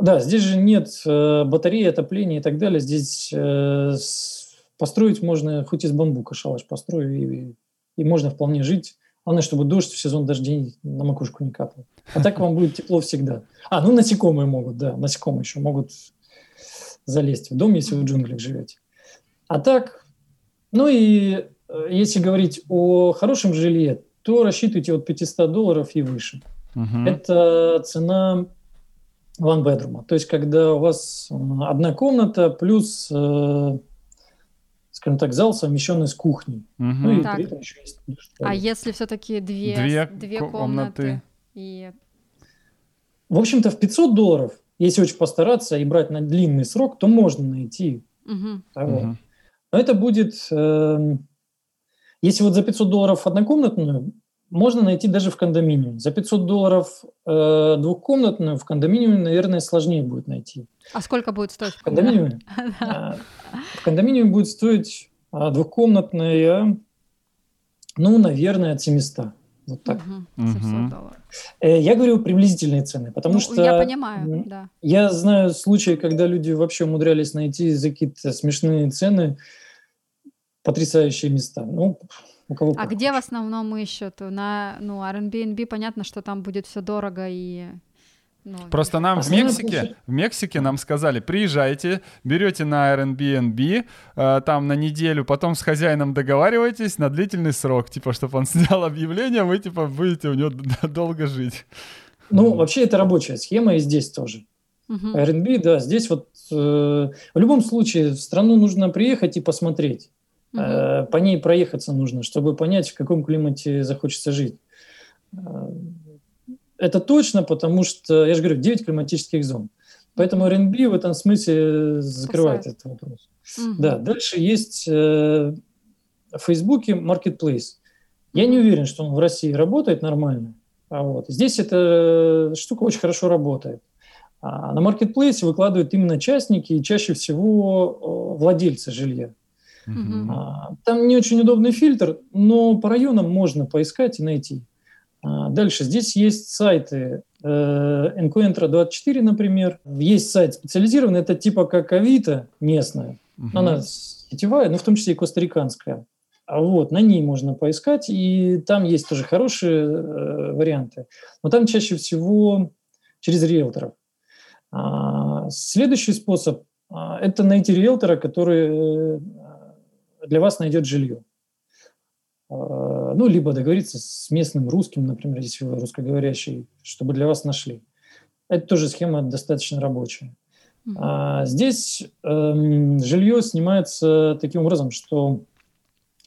Да, здесь же нет э, батареи, отопления и так далее. Здесь э, построить можно, хоть из бамбука шалаш построю, и, и можно вполне жить. Главное, чтобы дождь в сезон дождей на макушку не капал. А так вам будет тепло всегда. А, ну насекомые могут, да, насекомые еще могут залезть в дом, если вы в джунглях живете. А так, ну и э, если говорить о хорошем жилье, то рассчитывайте от 500 долларов и выше. Угу. Это цена one bedroom. То есть, когда у вас одна комната плюс, э, скажем так, зал, совмещенный с кухней. Угу. Ну и так. при этом еще есть. А если все-таки две, две, две комнаты, комнаты и... В общем-то, в 500 долларов, если очень постараться и брать на длинный срок, то можно найти. Угу. Того. Угу. Но это будет... Э, если вот за 500 долларов однокомнатную, можно найти даже в кондоминиуме. За 500 долларов э, двухкомнатную в кондоминиуме, наверное, сложнее будет найти. А сколько будет стоить в кондоминиуме? А, в кондоминиуме будет стоить а, двухкомнатная, ну, наверное, от 700. Вот так. Угу, 700 долларов. Я говорю приблизительные цены, потому ну, что... Я понимаю, да. Я знаю случаи, когда люди вообще умудрялись найти за какие-то смешные цены потрясающие места. Ну, а где в основном ищут? На ну, Airbnb понятно, что там будет все дорого и ну, Просто нам в Мексике, в Мексике нам сказали, приезжайте, берете на Airbnb, э, там на неделю, потом с хозяином договариваетесь на длительный срок, типа, чтобы он снял объявление, вы, типа, будете у него долго жить. Ну, вообще это рабочая схема и здесь тоже. Airbnb, да, здесь вот э, в любом случае в страну нужно приехать и посмотреть. Угу. По ней проехаться нужно, чтобы понять, в каком климате захочется жить. Э, это точно, потому что, я же говорю, 9 климатических зон. Поэтому РНБ в этом смысле закрывает Спасает. этот вопрос. Угу. Да, дальше есть в Фейсбуке Marketplace. Я не уверен, что он в России работает нормально. А вот. Здесь эта штука очень хорошо работает. А на маркетплейсе выкладывают именно частники и чаще всего владельцы жилья. Угу. Там не очень удобный фильтр, но по районам можно поискать и найти. А, дальше здесь есть сайты э, Encuentro24, например. Есть сайт специализированный, это типа как Авито местная. Угу. Она сетевая, но в том числе и костариканская. А вот, на ней можно поискать, и там есть тоже хорошие э, варианты. Но там чаще всего через риэлторов. А, следующий способ а, – это найти риэлтора, который э, для вас найдет жилье. А, ну, либо договориться с местным русским, например, если вы русскоговорящий, чтобы для вас нашли. Это тоже схема достаточно рабочая. А здесь эм, жилье снимается таким образом, что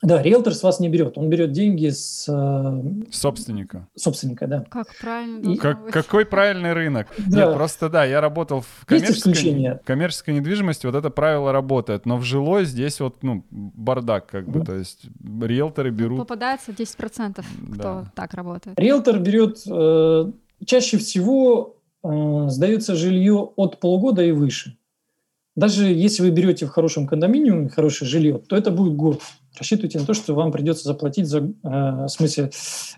да, риэлтор с вас не берет, он берет деньги с э, собственника. Собственника, да. Как правильно? И... Как, какой правильный рынок? Да. Нет, просто да, я работал в коммерческой, коммерческой недвижимости, вот это правило работает, но в жилой здесь вот ну бардак как бы, то есть риэлторы берут. Ну, попадается 10% кто да. так работает. Риэлтор берет э, чаще всего э, сдается жилье от полугода и выше. Даже если вы берете в хорошем кондоминиуме хорошее жилье, то это будет год рассчитывайте на то, что вам придется заплатить за, э, в смысле,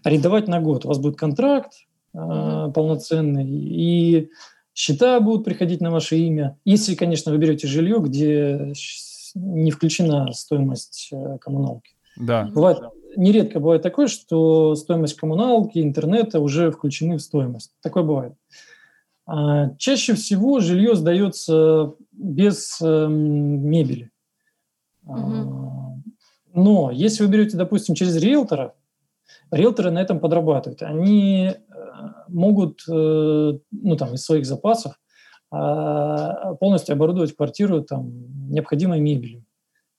арендовать на год. У вас будет контракт э, mm-hmm. полноценный, и счета будут приходить на ваше имя. Если, конечно, вы берете жилье, где не включена стоимость э, коммуналки. Да. Бывает, нередко бывает такое, что стоимость коммуналки, интернета уже включены в стоимость. Такое бывает. А чаще всего жилье сдается без э, мебели. Угу. Но если вы берете, допустим, через риэлтора, риэлторы на этом подрабатывают. Они э, могут, э, ну, там, из своих запасов а, полностью оборудовать квартиру там, необходимой мебелью.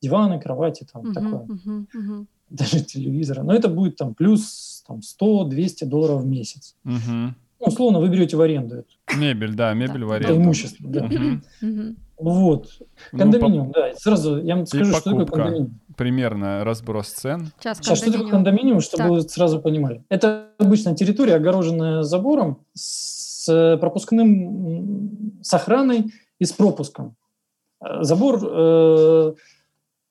Диваны, кровати, там, uh-huh, такое. Uh-huh, uh-huh. Даже телевизора. Но это будет там плюс там, 100-200 долларов в месяц. Uh-huh. Ну, условно, вы берете в аренду эту. Мебель, да, мебель в аренду. Это имущество, да. Uh-huh. Вот. Ну, кондоминиум, ну, да. Сразу я вам скажу, что такое кондоминиум. примерно разброс цен? Сейчас, Сейчас что такое кондоминиум, чтобы так. вы сразу понимали? Это обычная территория, огороженная забором с пропускным, с охраной и с пропуском. Забор, э,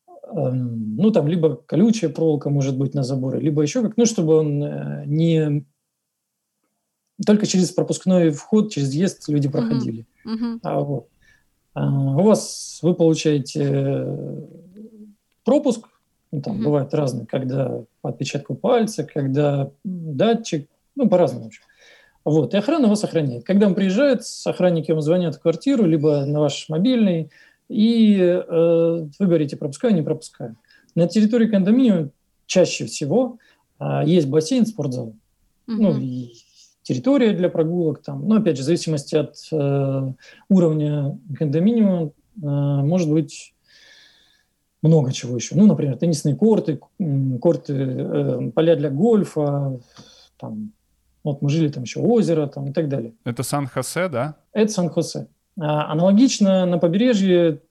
э, ну там либо колючая проволока может быть на заборе, либо еще как, ну чтобы он э, не только через пропускной вход, через въезд люди проходили. Uh-huh. А, вот. А, у вас вы получаете пропуск, ну, там uh-huh. бывает разные, когда по отпечатку пальца, когда датчик, ну, по-разному, в общем. Вот, и охрана вас охраняет. Когда он приезжает, охранники вам звонят в квартиру, либо на ваш мобильный, и э, вы говорите, пропускаю, не пропускаю. На территории кондоминиума чаще всего э, есть бассейн, спортзал. Uh-huh. Ну, и территория для прогулок, там, но опять же, в зависимости от э, уровня кондоминиума, э, может быть много чего еще. Ну, например, теннисные корты, корты, э, поля для гольфа, там, вот мы жили там еще озеро там, и так далее. Это Сан-Хосе, да? Это Сан-Хосе. А, аналогично на побережье,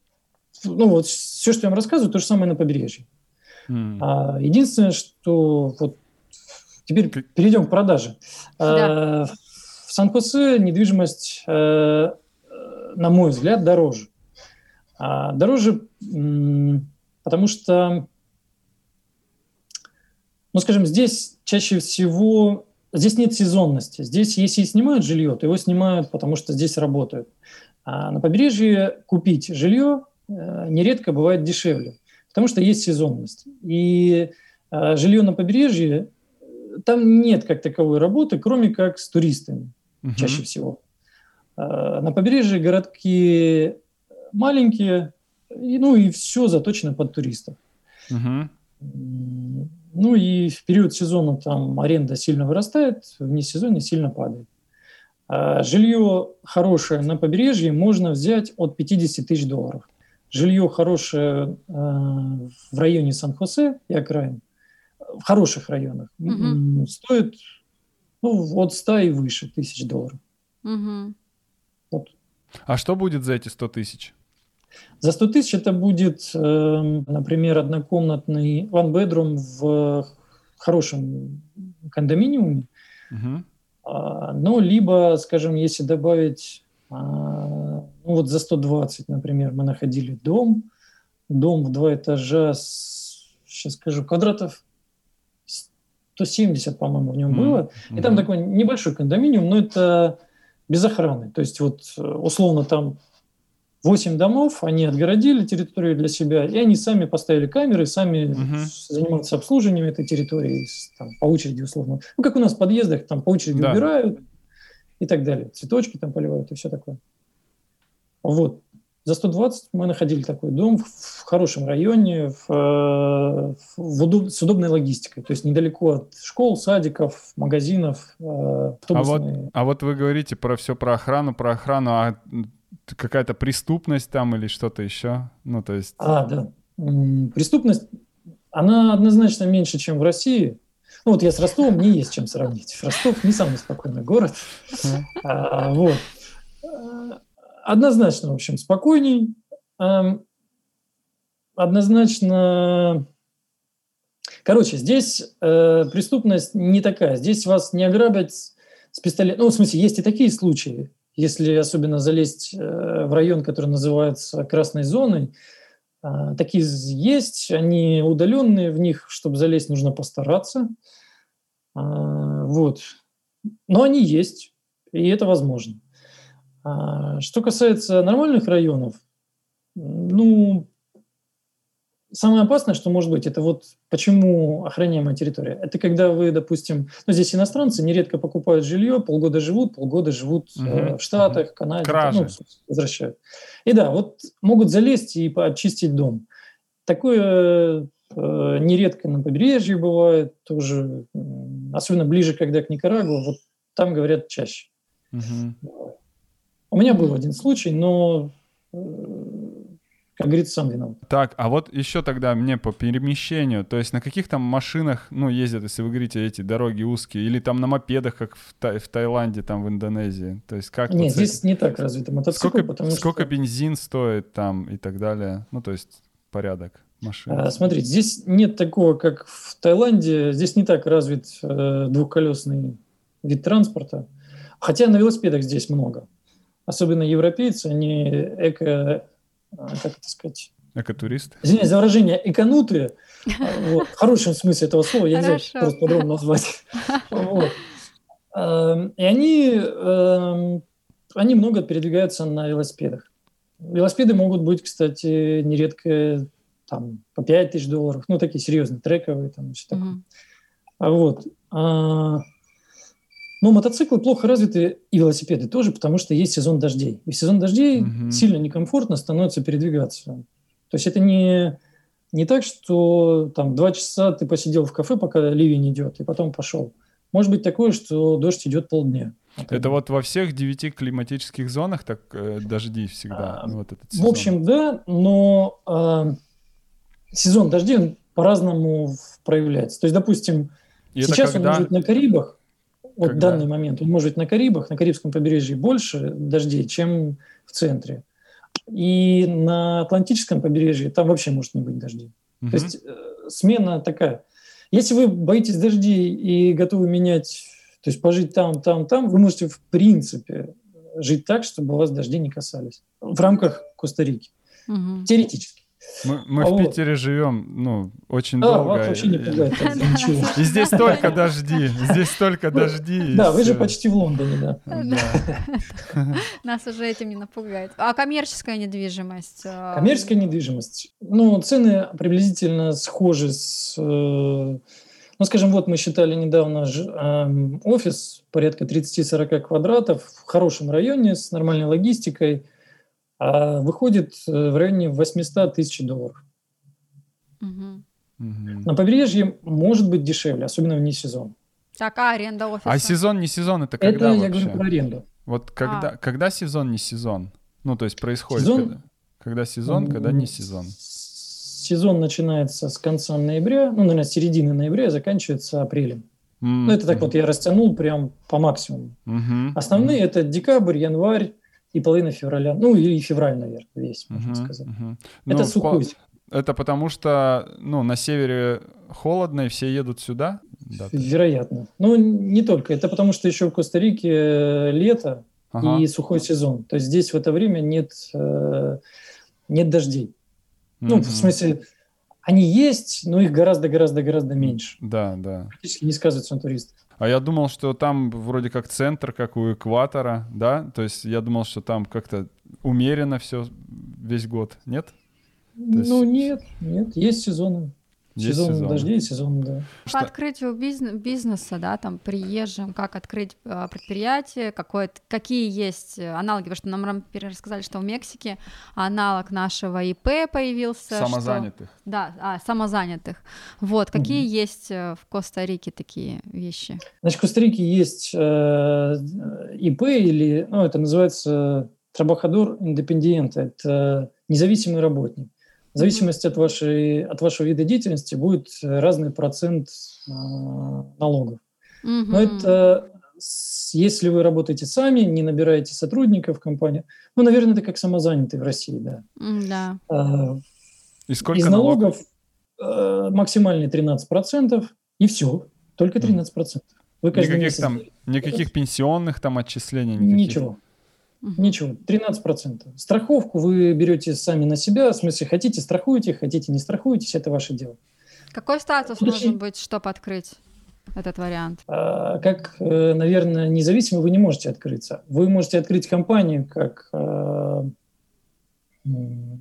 ну вот все, что я вам рассказываю, то же самое на побережье. Mm. А, единственное, что вот Теперь перейдем к продаже. Да. Э, в Сан-Хосе недвижимость, э, на мой взгляд, дороже. А, дороже, потому что, ну, скажем, здесь чаще всего здесь нет сезонности. Здесь, если снимают жилье, то его снимают, потому что здесь работают. А на побережье купить жилье э, нередко бывает дешевле, потому что есть сезонность. И жилье на побережье там нет как таковой работы, кроме как с туристами угу. чаще всего. А, на побережье городки маленькие, и, ну и все заточено под туристов. Угу. Ну и в период сезона там аренда сильно вырастает, в сезоне сильно падает. А жилье хорошее на побережье можно взять от 50 тысяч долларов. Жилье хорошее э, в районе Сан-Хосе и окраин в хороших районах угу. стоит ну, от 100 и выше тысяч долларов. Угу. Вот. А что будет за эти 100 тысяч? За 100 тысяч это будет, э, например, однокомнатный one bedroom в хорошем кондоминиуме. Угу. Ну, либо, скажем, если добавить, а, ну вот за 120, например, мы находили дом, дом в два этажа с, сейчас скажу, квадратов 170, по-моему, в нем mm-hmm. было. И там такой небольшой кондоминиум, но это без охраны. То есть вот э, условно там 8 домов, они отгородили территорию для себя, и они сами поставили камеры, сами uh-huh. занимаются обслуживанием этой территории там, по очереди условно. Ну, как у нас в подъездах, там по очереди да. убирают и так далее. Цветочки там поливают и все такое. Вот. За 120 мы находили такой дом в хорошем районе, в, э, в удоб, с удобной логистикой, то есть недалеко от школ, садиков, магазинов, э, А вот, а вот вы говорите про все про охрану, про охрану, а какая-то преступность там или что-то еще? Ну, то есть... А, да. Преступность, она однозначно меньше, чем в России. Ну, вот я с Ростовом не есть чем сравнить. Ростов не самый спокойный город. А, вот однозначно, в общем, спокойней. Эм, однозначно... Короче, здесь э, преступность не такая. Здесь вас не ограбят с пистолетом. Ну, в смысле, есть и такие случаи. Если особенно залезть э, в район, который называется красной зоной, э, такие есть, они удаленные, в них, чтобы залезть, нужно постараться. Э, вот. Но они есть, и это возможно. А, что касается нормальных районов, ну, самое опасное, что может быть, это вот почему охраняемая территория. Это когда вы, допустим, ну, здесь иностранцы нередко покупают жилье, полгода живут, полгода живут угу. э, в Штатах, угу. Канаде, Кражи. ну, возвращают. И да, вот могут залезть и очистить дом. Такое э, нередко на побережье бывает, тоже, особенно ближе, когда к Никарагуа, вот там говорят чаще. Угу. У меня был один случай, но э, как говорится, сам виноват. Так, а вот еще тогда мне по перемещению, то есть на каких там машинах, ну, ездят, если вы говорите, эти дороги узкие, или там на мопедах, как в, Тай в Таиланде, там в Индонезии, то есть как... Нет, вот здесь этим? не так развито мотоцикл, сколько, потому сколько что... бензин стоит там и так далее, ну, то есть порядок? машины? А, смотрите, здесь нет такого, как в Таиланде. Здесь не так развит э, двухколесный вид транспорта. Хотя на велосипедах здесь много. Особенно европейцы, они эко... А, как это сказать? Экотурист? Извиняюсь за выражение, эконутые. Вот, в хорошем смысле этого слова, я не знаю, просто подробно назвать. Вот. Эм, и они, эм, они много передвигаются на велосипедах. Велосипеды могут быть, кстати, нередко там, по 5 тысяч долларов, ну, такие серьезные, трековые, там, все такое. Mm-hmm. А вот. Но мотоциклы плохо развиты, и велосипеды тоже, потому что есть сезон дождей. И в сезон дождей mm-hmm. сильно некомфортно становится передвигаться. То есть это не, не так, что там два часа ты посидел в кафе, пока ливень идет, и потом пошел. Может быть такое, что дождь идет полдня. Это вот во всех девяти климатических зонах так э, дожди всегда. А, ну, вот этот сезон. В общем, да, но э, сезон дождей он по-разному проявляется. То есть, допустим, И сейчас когда... он может на Карибах, вот в данный момент, он может на Карибах, на Карибском побережье больше дождей, чем в центре. И на Атлантическом побережье там вообще может не быть дождей. Угу. То есть э, смена такая. Если вы боитесь дождей и готовы менять, то есть пожить там, там, там, вы можете в принципе жить так, чтобы вас дожди не касались в рамках Коста-Рики. Угу. Теоретически. Мы, мы а в вот. Питере живем, ну, очень а, долго. вообще не пугает. И здесь только дожди, здесь только дожди. Да, вы же почти в Лондоне, да. Нас уже этим не напугает. А коммерческая недвижимость? А, коммерческая недвижимость. Ну, цены приблизительно схожи с... Э, ну, скажем, вот мы считали недавно эм, офис порядка 30-40 квадратов в хорошем районе с нормальной логистикой – а выходит э, в районе 800 тысяч долларов. Угу. На побережье может быть дешевле, особенно вне сезона. Так, а аренда офиса? А сезон, не сезон, это когда Это вообще? я говорю про аренду. Вот когда, а. когда сезон, не сезон? Ну, то есть происходит... Сезон? Когда, когда сезон, когда не сезон? Сезон начинается с конца ноября, ну, наверное, с середины ноября, заканчивается апрелем. Mm-hmm. Ну, это так вот я растянул прям по максимуму. Mm-hmm. Основные mm-hmm. это декабрь, январь, и половина февраля, ну и февраль, наверное, весь, можно uh-huh, сказать. Uh-huh. Это ну, сухой. По... Это потому что, ну, на севере холодно, и все едут сюда? Да, Вероятно. Ну, не только. Это потому что еще в Коста-Рике э, лето ага. и сухой сезон. То есть здесь в это время нет, э, нет дождей. Mm-hmm. Ну, в смысле, они есть, но их гораздо-гораздо-гораздо меньше. Да, да. Практически не сказывается на туристах. А я думал, что там вроде как центр, как у экватора, да? То есть я думал, что там как-то умеренно все весь год, нет? есть... Ну нет, нет, есть сезоны. Сезон, сезон дождей, сезон, да. По Что? открытию бизнес, бизнеса, да, там, приезжим, как открыть э, предприятие, какое какие есть аналоги, потому что нам рассказали, что в Мексике аналог нашего ИП появился. Самозанятых. Что, да, а, самозанятых. Вот, какие угу. есть э, в Коста-Рике такие вещи? Значит, в Коста-Рике есть э, ИП или, ну, это называется трабахадор индепендиента, это независимый работник. В зависимости от, вашей, от вашего вида деятельности будет разный процент э, налогов. mm Но это если вы работаете сами, не набираете сотрудников в компании, ну, наверное, это как самозанятый в России, да. Да. А, И сколько Из налогов, налогов? максимальный 13%, и все, только 13%. Вы никаких там, никаких пенсионных там отчислений? Никаких. Ничего. Угу. Ничего, 13%. Страховку вы берете сами на себя, в смысле, хотите страхуете, хотите не страхуетесь, это ваше дело. Какой статус Очень... должен быть, чтобы открыть этот вариант? А, как, э, наверное, независимо вы не можете открыться. Вы можете открыть компанию как, э,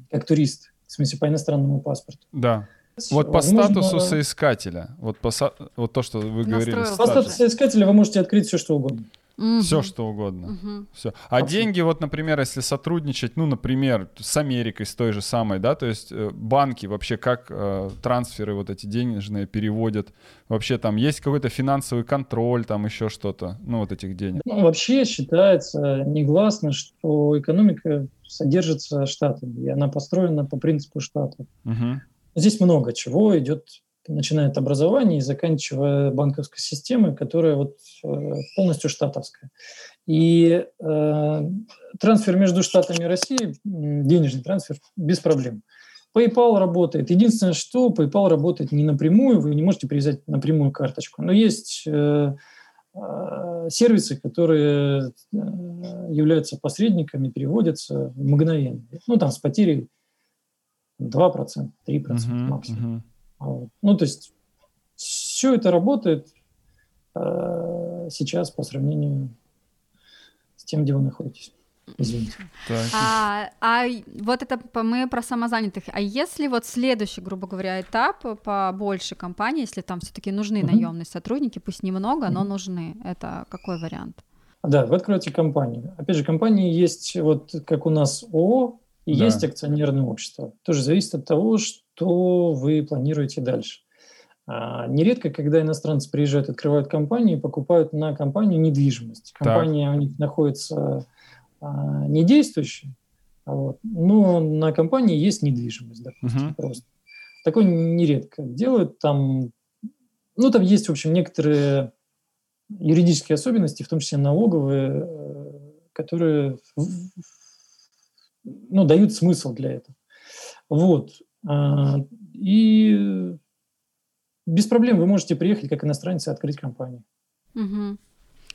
как турист, в смысле, по иностранному паспорту. Да. Вот по статусу соискателя, вот, по, вот то, что вы говорили. По статусу соискателя вы можете открыть все, что угодно. Угу. Все, что угодно. Угу. Все. А деньги, вот, например, если сотрудничать, ну, например, с Америкой, с той же самой, да, то есть э, банки вообще как э, трансферы вот эти денежные переводят, вообще там есть какой-то финансовый контроль, там еще что-то, ну, вот этих денег. Ну, вообще считается негласно, что экономика содержится штатами, и она построена по принципу штата. Угу. Здесь много чего идет начиная от образования и заканчивая банковской системой, которая вот э, полностью штатовская. И э, трансфер между Штатами и Россией, денежный трансфер, без проблем. PayPal работает. Единственное, что PayPal работает не напрямую, вы не можете привязать напрямую карточку. Но есть э, э, сервисы, которые э, являются посредниками, переводятся мгновенно. Ну, там с потерей 2%, 3% uh-huh, максимум. Uh-huh. Ну, то есть все это работает э, сейчас по сравнению с тем, где вы находитесь. Извините. А, а вот это мы про самозанятых. А если вот следующий, грубо говоря, этап по большей компании, если там все-таки нужны uh-huh. наемные сотрудники, пусть немного, uh-huh. но нужны, это какой вариант? Да, вы откроете компанию. Опять же, компании есть, вот как у нас ООО, и да. есть акционерное общество. Тоже зависит от того, что вы планируете дальше. А, нередко, когда иностранцы приезжают, открывают компании, покупают на компанию недвижимость. Компания так. у них находится а, не действующая, вот, но на компании есть недвижимость, допустим, uh-huh. просто. Такое нередко делают. Там, ну, там есть, в общем, некоторые юридические особенности, в том числе налоговые, э, которые ну, дают смысл для этого. Вот. А, и без проблем вы можете приехать как иностранец и открыть компанию. Угу.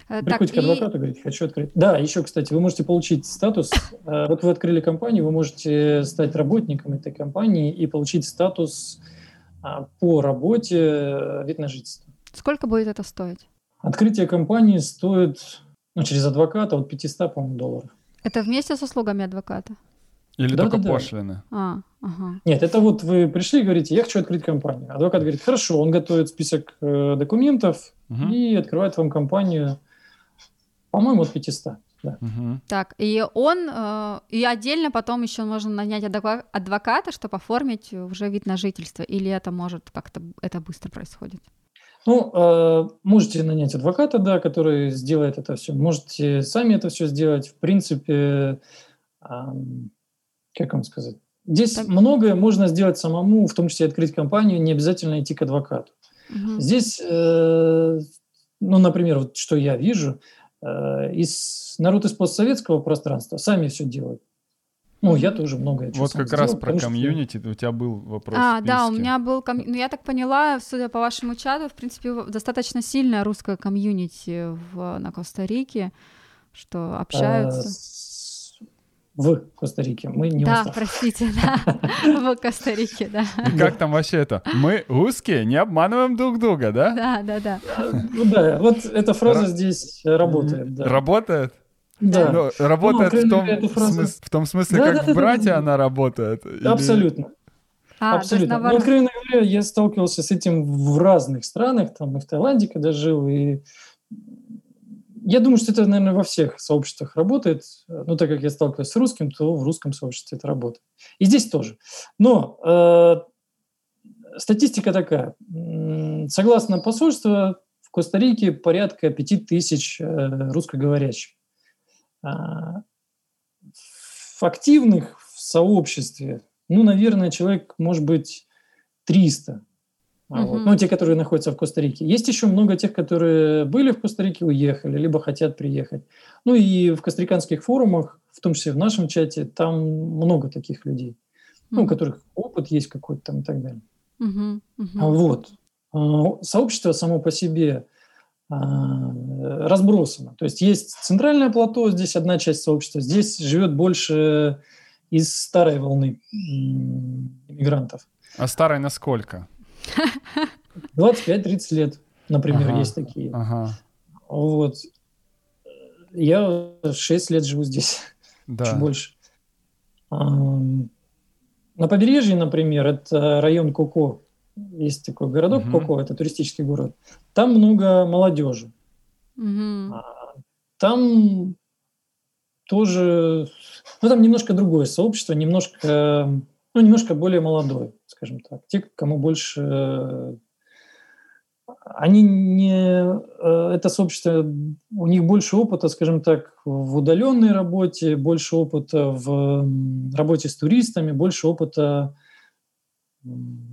Приходите так, к адвокату, и... говорите, хочу открыть. Да, еще, кстати, вы можете получить статус. Э, вот вы открыли компанию, вы можете стать работником этой компании и получить статус а, по работе э, вид на жительство. Сколько будет это стоить? Открытие компании стоит ну, через адвоката от 500, по-моему, долларов. Это вместе с услугами адвоката? Или да, только да, пошлины? А, ага. Нет, это вот вы пришли и говорите, я хочу открыть компанию. Адвокат говорит, хорошо, он готовит список э, документов угу. и открывает вам компанию по-моему, от 500. Да. Угу. Так, и он, э, и отдельно потом еще можно нанять адвоката, чтобы оформить уже вид на жительство, или это может как-то, это быстро происходит? Ну, э, можете нанять адвоката, да, который сделает это все. Можете сами это все сделать. В принципе, э, как вам сказать? Здесь так. многое можно сделать самому, в том числе открыть компанию, не обязательно идти к адвокату. Угу. Здесь, э, ну, например, вот что я вижу, Э, из, народ из постсоветского пространства сами все делают. Ну, я тоже многое Вот как сделал, раз про комьюнити, что... у тебя был вопрос. А, да, у меня был ком... Ну, я так поняла, судя по вашему чату, в принципе, достаточно сильная русская комьюнити в... на Коста-Рике, что общаются. А, в Коста-Рике. Мы не Да, остров. простите, да, в Коста-Рике, да. И как там вообще это? Мы русские, не обманываем друг друга, да? Да, да, да. Ну да, вот эта фраза здесь работает. Работает? Да. Ну, работает в, том, фраза... в том смысле, да, как да, в брате да, она работает? Абсолютно. А, Абсолютно. Ну, откровенно говоря, я сталкивался с этим в разных странах, там и в Таиланде, когда жил, и я думаю, что это, наверное, во всех сообществах работает. Ну, так как я сталкиваюсь с русским, то в русском сообществе это работает. И здесь тоже. Но э, статистика такая. Согласно посольству, в Коста-Рике порядка 5000 э, русскоговорящих. А, в активных в сообществе, ну, наверное, человек, может быть, 300 Uh-huh. Вот. Ну, те, которые находятся в Коста-Рике. Есть еще много тех, которые были в Коста-Рике, уехали, либо хотят приехать. Ну и в костариканских форумах, в том числе в нашем чате, там много таких людей, uh-huh. ну, у которых опыт есть какой-то там и так далее. Uh-huh. Uh-huh. Вот. А, сообщество само по себе а, разбросано. То есть есть центральное плато, здесь одна часть сообщества, здесь живет больше из старой волны иммигрантов. А старой насколько? 25-30 лет, например, ага, есть такие. Ага. Вот. Я 6 лет живу здесь, да. чуть больше. На побережье, например, это район Коко. Есть такой городок угу. Коко, это туристический город. Там много молодежи. Угу. Там тоже, ну там немножко другое сообщество, немножко, ну немножко более молодое скажем так. Те, кому больше... Они не... Э, это сообщество, у них больше опыта, скажем так, в удаленной работе, больше опыта в работе с туристами, больше опыта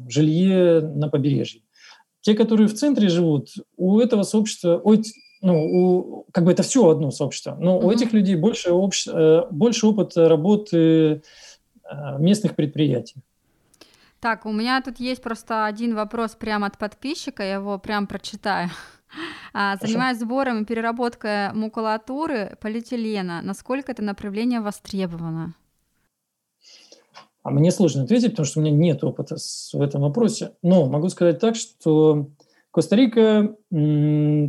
жилье на побережье. Те, которые в центре живут, у этого сообщества, ну, у, как бы это все одно сообщество, но mm-hmm. у этих людей больше, общ, э, больше опыта работы э, местных предприятиях. Так, у меня тут есть просто один вопрос прямо от подписчика, я его прям прочитаю. А, занимаюсь сбором и переработкой макулатуры полиэтилена. Насколько это направление востребовано? А мне сложно ответить, потому что у меня нет опыта в этом вопросе. Но могу сказать так, что Коста-Рика,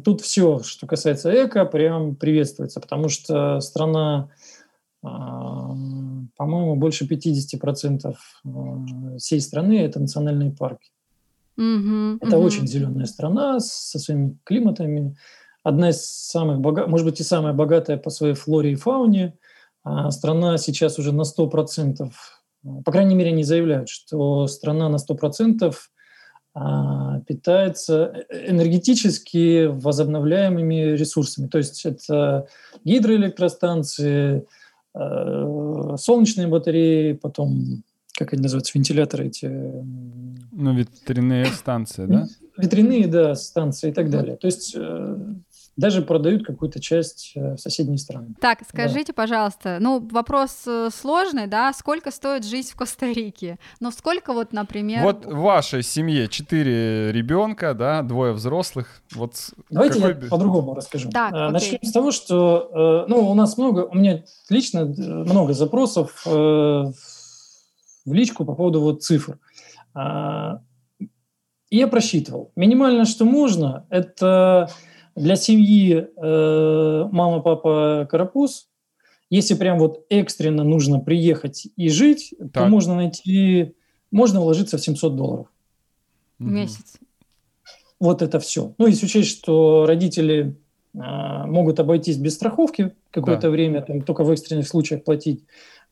тут все, что касается эко, прям приветствуется, потому что страна, а, по-моему, больше 50% а, всей страны – это национальные парки. Угу, это угу. очень зеленая страна со своими климатами. Одна из самых богатых, может быть, и самая богатая по своей флоре и фауне. А страна сейчас уже на 100%, по крайней мере, они заявляют, что страна на 100% а, питается энергетически возобновляемыми ресурсами. То есть это гидроэлектростанции, э, солнечные батареи, потом, как они называются, вентиляторы эти? Ну, ветряные станции, да? Ветряные, да, станции и так далее. То есть э, даже продают какую-то часть э, в соседние страны. Так, скажите, да. пожалуйста, ну вопрос э, сложный, да, сколько стоит жизнь в Коста-Рике? Ну сколько вот, например... Вот в вашей семье четыре ребенка, да, двое взрослых, вот... Давайте какой... я по-другому расскажу. Так, а, Начнем с того, что, ну, у нас много, у меня лично много запросов в личку по поводу вот цифр. Я просчитывал. Минимально, что можно, это для семьи э, мама, папа, карапуз. Если прям вот экстренно нужно приехать и жить, так. то можно найти, можно вложиться в 700 долларов. В месяц. Вот это все. Ну, если учесть, что родители э, могут обойтись без страховки какое-то да. время, там, только в экстренных случаях платить.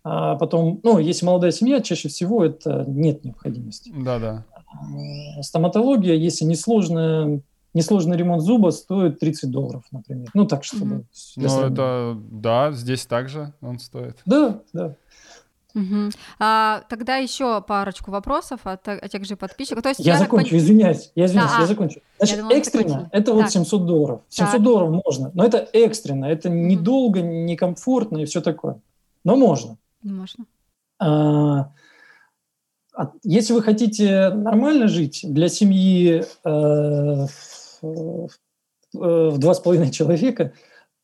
А потом, ну, если молодая семья, чаще всего это нет необходимости. Да, да. Стоматология, если несложная Несложный ремонт зуба стоит 30 долларов, например. Ну, так, чтобы... Mm-hmm. Ну, это... Да, здесь также он стоит. Да, да. Угу. А, тогда еще парочку вопросов от, от тех же подписчиков. То есть я, я закончу, пон... извиняюсь, я извиняюсь, да, я закончу. Значит, я думала, экстренно – это вот 700 долларов. 700 так. долларов можно, но это экстренно, это недолго, некомфортно и все такое. Но можно. Можно. А, если вы хотите нормально жить для семьи э, в два с половиной человека,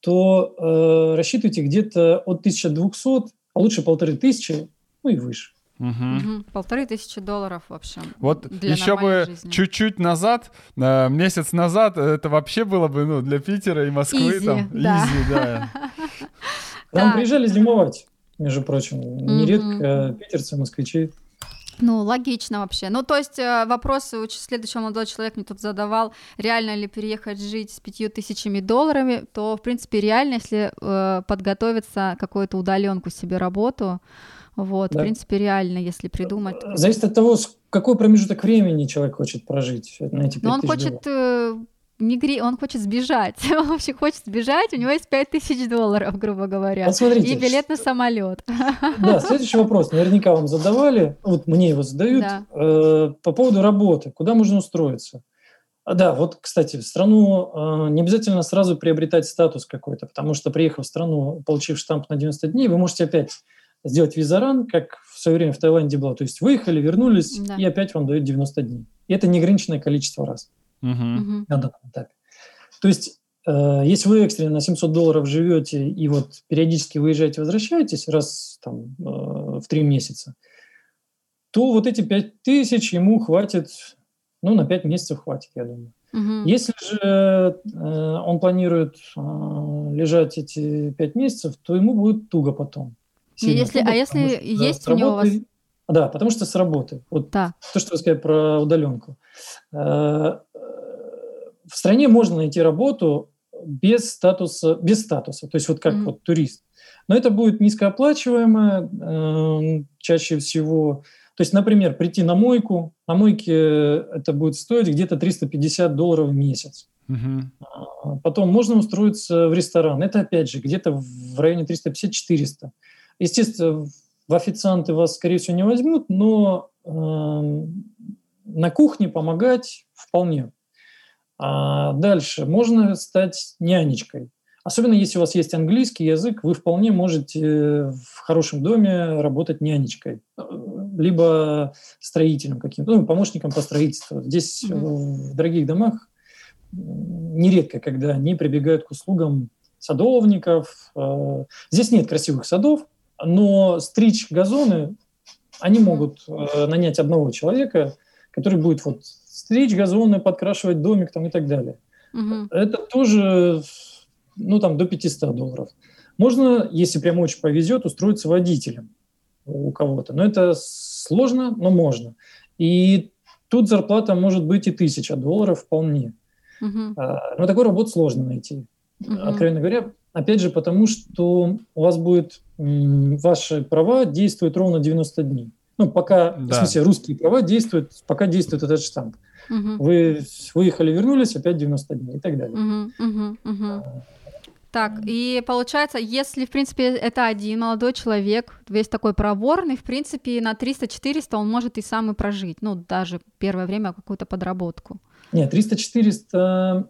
то э, рассчитывайте где-то от 1200, а лучше полторы тысячи, ну и выше. Угу. Полторы тысячи долларов вообще. Вот еще бы жизни. чуть-чуть назад, э, месяц назад, это вообще было бы ну, для Питера и Москвы Изи, там да. изи, да. К нам приезжали зимовать, между прочим. Нередко питерцы, москвичи. Ну, логично вообще. Ну, то есть э, вопрос следующего молодой человек мне тут задавал, реально ли переехать жить с пятью тысячами долларами, то, в принципе, реально, если э, подготовиться какую-то удаленку себе работу, вот, да. в принципе, реально, если придумать. Зависит от того, какой промежуток времени человек хочет прожить на эти Но он хочет долларов мигри... он хочет сбежать. Он вообще хочет сбежать, у него есть 5000 долларов, грубо говоря. Вот смотрите, и билет на самолет. Да, следующий вопрос. Наверняка вам задавали, вот мне его задают, да. э, по поводу работы. Куда можно устроиться? А, да, вот, кстати, в страну э, не обязательно сразу приобретать статус какой-то, потому что, приехав в страну, получив штамп на 90 дней, вы можете опять сделать визаран, как в свое время в Таиланде было. То есть выехали, вернулись, да. и опять вам дают 90 дней. И это неограниченное количество раз угу. на данном этапе. То есть, э, если вы экстренно на 700 долларов живете и вот периодически выезжаете, возвращаетесь раз там, э, в три месяца, то вот эти 5 тысяч ему хватит, ну, на 5 месяцев хватит, я думаю. Угу. Если же э, он планирует э, лежать эти 5 месяцев, то ему будет туго потом. Если, туго, а если что, есть да, у него у вас... Да, потому что с работы. Вот да. то, что вы сказали про удаленку. Э, в стране можно найти работу без статуса, без статуса, то есть вот как mm-hmm. вот турист. Но это будет низкооплачиваемое, э, чаще всего. То есть, например, прийти на мойку, на мойке это будет стоить где-то 350 долларов в месяц. Uh-huh. Потом можно устроиться в ресторан. Это опять же где-то в районе 350-400. Естественно, в официанты вас, скорее всего, не возьмут, но э, на кухне помогать вполне. А дальше можно стать нянечкой. Особенно если у вас есть английский язык, вы вполне можете в хорошем доме работать нянечкой, либо строителем каким-то, ну, помощником по строительству. Здесь mm-hmm. в дорогих домах нередко, когда они прибегают к услугам садовников. Э, здесь нет красивых садов, но стричь газоны они могут э, нанять одного человека, который будет вот стричь газоны, подкрашивать домик там и так далее. Угу. Это тоже, ну там до 500 долларов. Можно, если прям очень повезет, устроиться водителем у кого-то. Но это сложно, но можно. И тут зарплата может быть и тысяча долларов вполне. Uh-huh. Но такую работу сложно найти, uh-huh. откровенно говоря. Опять же, потому что у вас будет ваши права действуют ровно 90 дней. Ну, пока, да. в смысле, русские права действуют, пока действует этот штамп. Угу. Вы выехали, вернулись, опять 90 дней и так далее. Угу, угу, угу. Так, и получается, если, в принципе, это один молодой человек, весь такой проворный, в принципе, на 300-400 он может и сам и прожить, ну, даже первое время какую-то подработку. Нет, 300-400,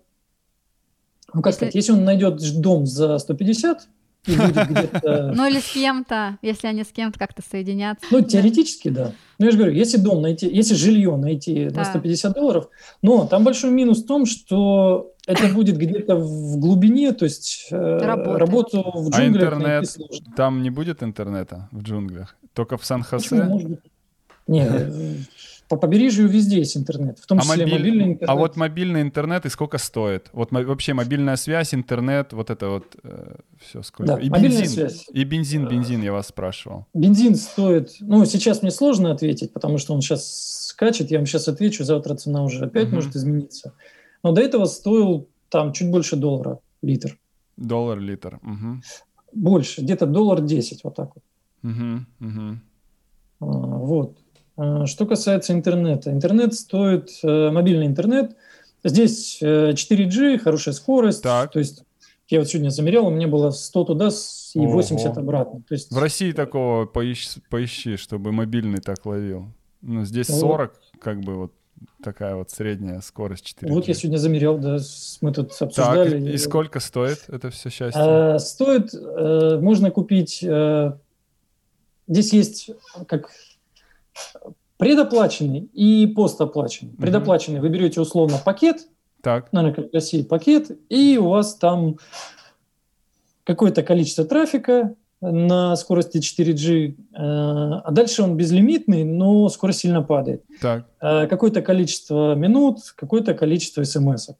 ну, как если... сказать, если он найдет дом за 150, Ну или с кем-то, если они с кем-то как-то соединятся. Ну, теоретически, да. Ну, я же говорю, если дом найти, если жилье найти да. на 150 долларов, но там большой минус в том, что это будет где-то в глубине, то есть э, работу в а джунглях а интернет, там не будет интернета в джунглях? Только в Сан-Хосе? Нет, по побережью везде есть интернет, в том а числе мобиль... мобильный интернет. А вот мобильный интернет и сколько стоит? Вот вообще мобильная связь, интернет, вот это вот э, все сколько? Да, и бензин, связь. И бензин, бензин, я вас спрашивал. Бензин стоит, ну сейчас мне сложно ответить, потому что он сейчас скачет, я вам сейчас отвечу, завтра цена уже опять угу. может измениться. Но до этого стоил там чуть больше доллара литр. Доллар литр. Угу. Больше, где-то доллар 10, вот так вот. Угу, угу. А, вот. А, что касается интернета. Интернет стоит, э, мобильный интернет, здесь 4G, э, хорошая скорость. Так. То есть я вот сегодня замерял, у меня было 100 туда и 80 Ого. обратно. То есть... В России такого поищи, поищи, чтобы мобильный так ловил. Ну, здесь 40, вот. как бы вот такая вот средняя скорость 4G. Вот я сегодня замерял, да, мы тут обсуждали. Так, и, и сколько стоит это все счастье? А, стоит, э, можно купить, э, здесь есть как Предоплаченный и постоплаченный. Угу. Предоплаченный вы берете условно пакет, так. наверное, как в России пакет, и у вас там какое-то количество трафика на скорости 4G, э, а дальше он безлимитный, но скорость сильно падает. Так. Э, какое-то количество минут, какое-то количество смс -ок.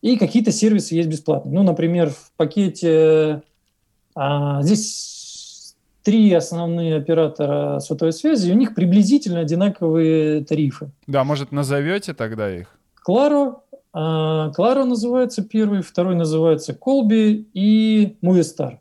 И какие-то сервисы есть бесплатные. Ну, например, в пакете а, здесь три основные оператора сотовой связи, у них приблизительно одинаковые тарифы. Да, может, назовете тогда их? Кларо, Кларо называется первый, второй называется Колби и Movistar.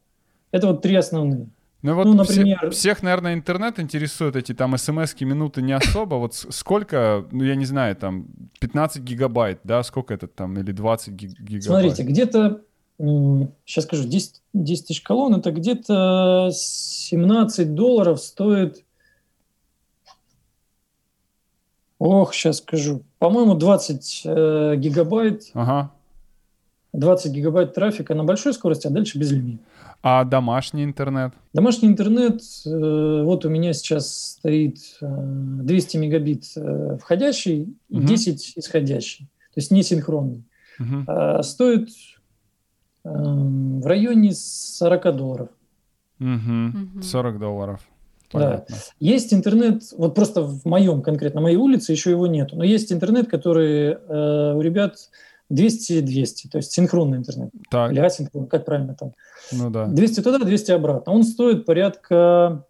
Это вот три основные. Ну вот ну, например... все, всех, наверное, интернет интересует эти там смс минуты не особо. Вот сколько, ну я не знаю, там 15 гигабайт, да, сколько это там, или 20 гигабайт? Смотрите, где-то сейчас скажу, 10, 10 тысяч колонн, это где-то 17 долларов стоит, ох, сейчас скажу, по-моему, 20 э, гигабайт, ага. 20 гигабайт трафика на большой скорости, а дальше без лимита. А домашний интернет? Домашний интернет, э, вот у меня сейчас стоит э, 200 мегабит э, входящий и угу. 10 исходящий, то есть не синхронный. Угу. Э, стоит Эм, в районе 40 долларов. Угу. 40 долларов. Понятно. Да. Есть интернет, вот просто в моем конкретно, моей улице еще его нету, но есть интернет, который э, у ребят 200-200, то есть синхронный интернет. Так. Или асинхронный, как правильно там. Ну да. 200 туда, 200 обратно. Он стоит порядка,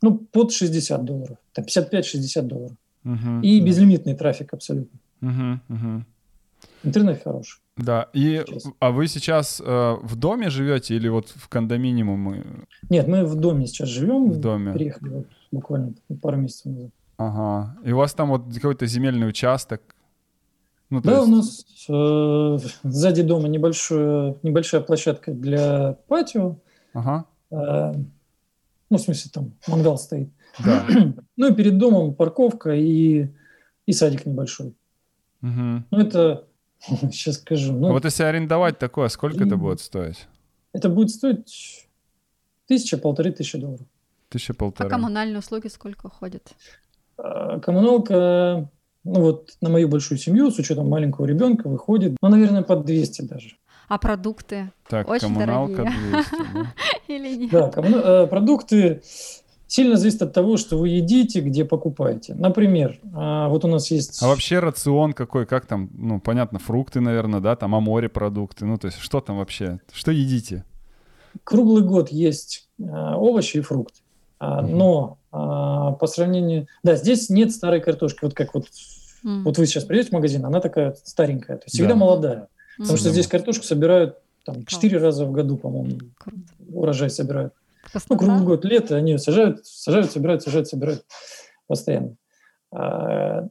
ну, под 60 долларов, там 55-60 долларов. Угу. И безлимитный трафик абсолютно. Угу, угу. Интернет хороший. Да, и а вы сейчас э, в доме живете или вот в кондоминиуме? Нет, мы в доме сейчас живем. В доме. Приехали вот буквально пару месяцев назад. Ага. И у вас там вот какой-то земельный участок? Ну, да, есть... у нас э, сзади дома небольшая, небольшая площадка для патио. Ага. Э, ну, в смысле, там мангал стоит. Да. ну и перед домом парковка и, и садик небольшой. Угу. Ну, это Сейчас скажу. Ну, вот если арендовать такое, сколько и... это будет стоить? это будет стоить тысяча, полторы тысячи долларов. Тысяча полторы. А коммунальные услуги сколько ходят? А, коммуналка, ну вот на мою большую семью, с учетом маленького ребенка, выходит, ну, наверное, под 200 даже. А продукты? Так, Очень коммуналка дорогие. 200, да? Или нет? Да, э, продукты сильно зависят от того, что вы едите, где покупаете. Например, а, вот у нас есть... А вообще рацион какой, как там, ну, понятно, фрукты, наверное, да, там, а море продукты, ну, то есть что там вообще, что едите? круглый год есть а, овощи и фрукты. Мгм. Но по сравнению... Да, здесь нет старой картошки. Вот как вот, М, вот вы сейчас придете в магазин, она такая старенькая. То есть всегда Да. молодая. Потому что м, здесь картошку собирают там четыре раза в году, по-моему, урожай собирают. Ну, круглый год, лето, они сажают, сажают, собирают, сажают, собирают постоянно. А,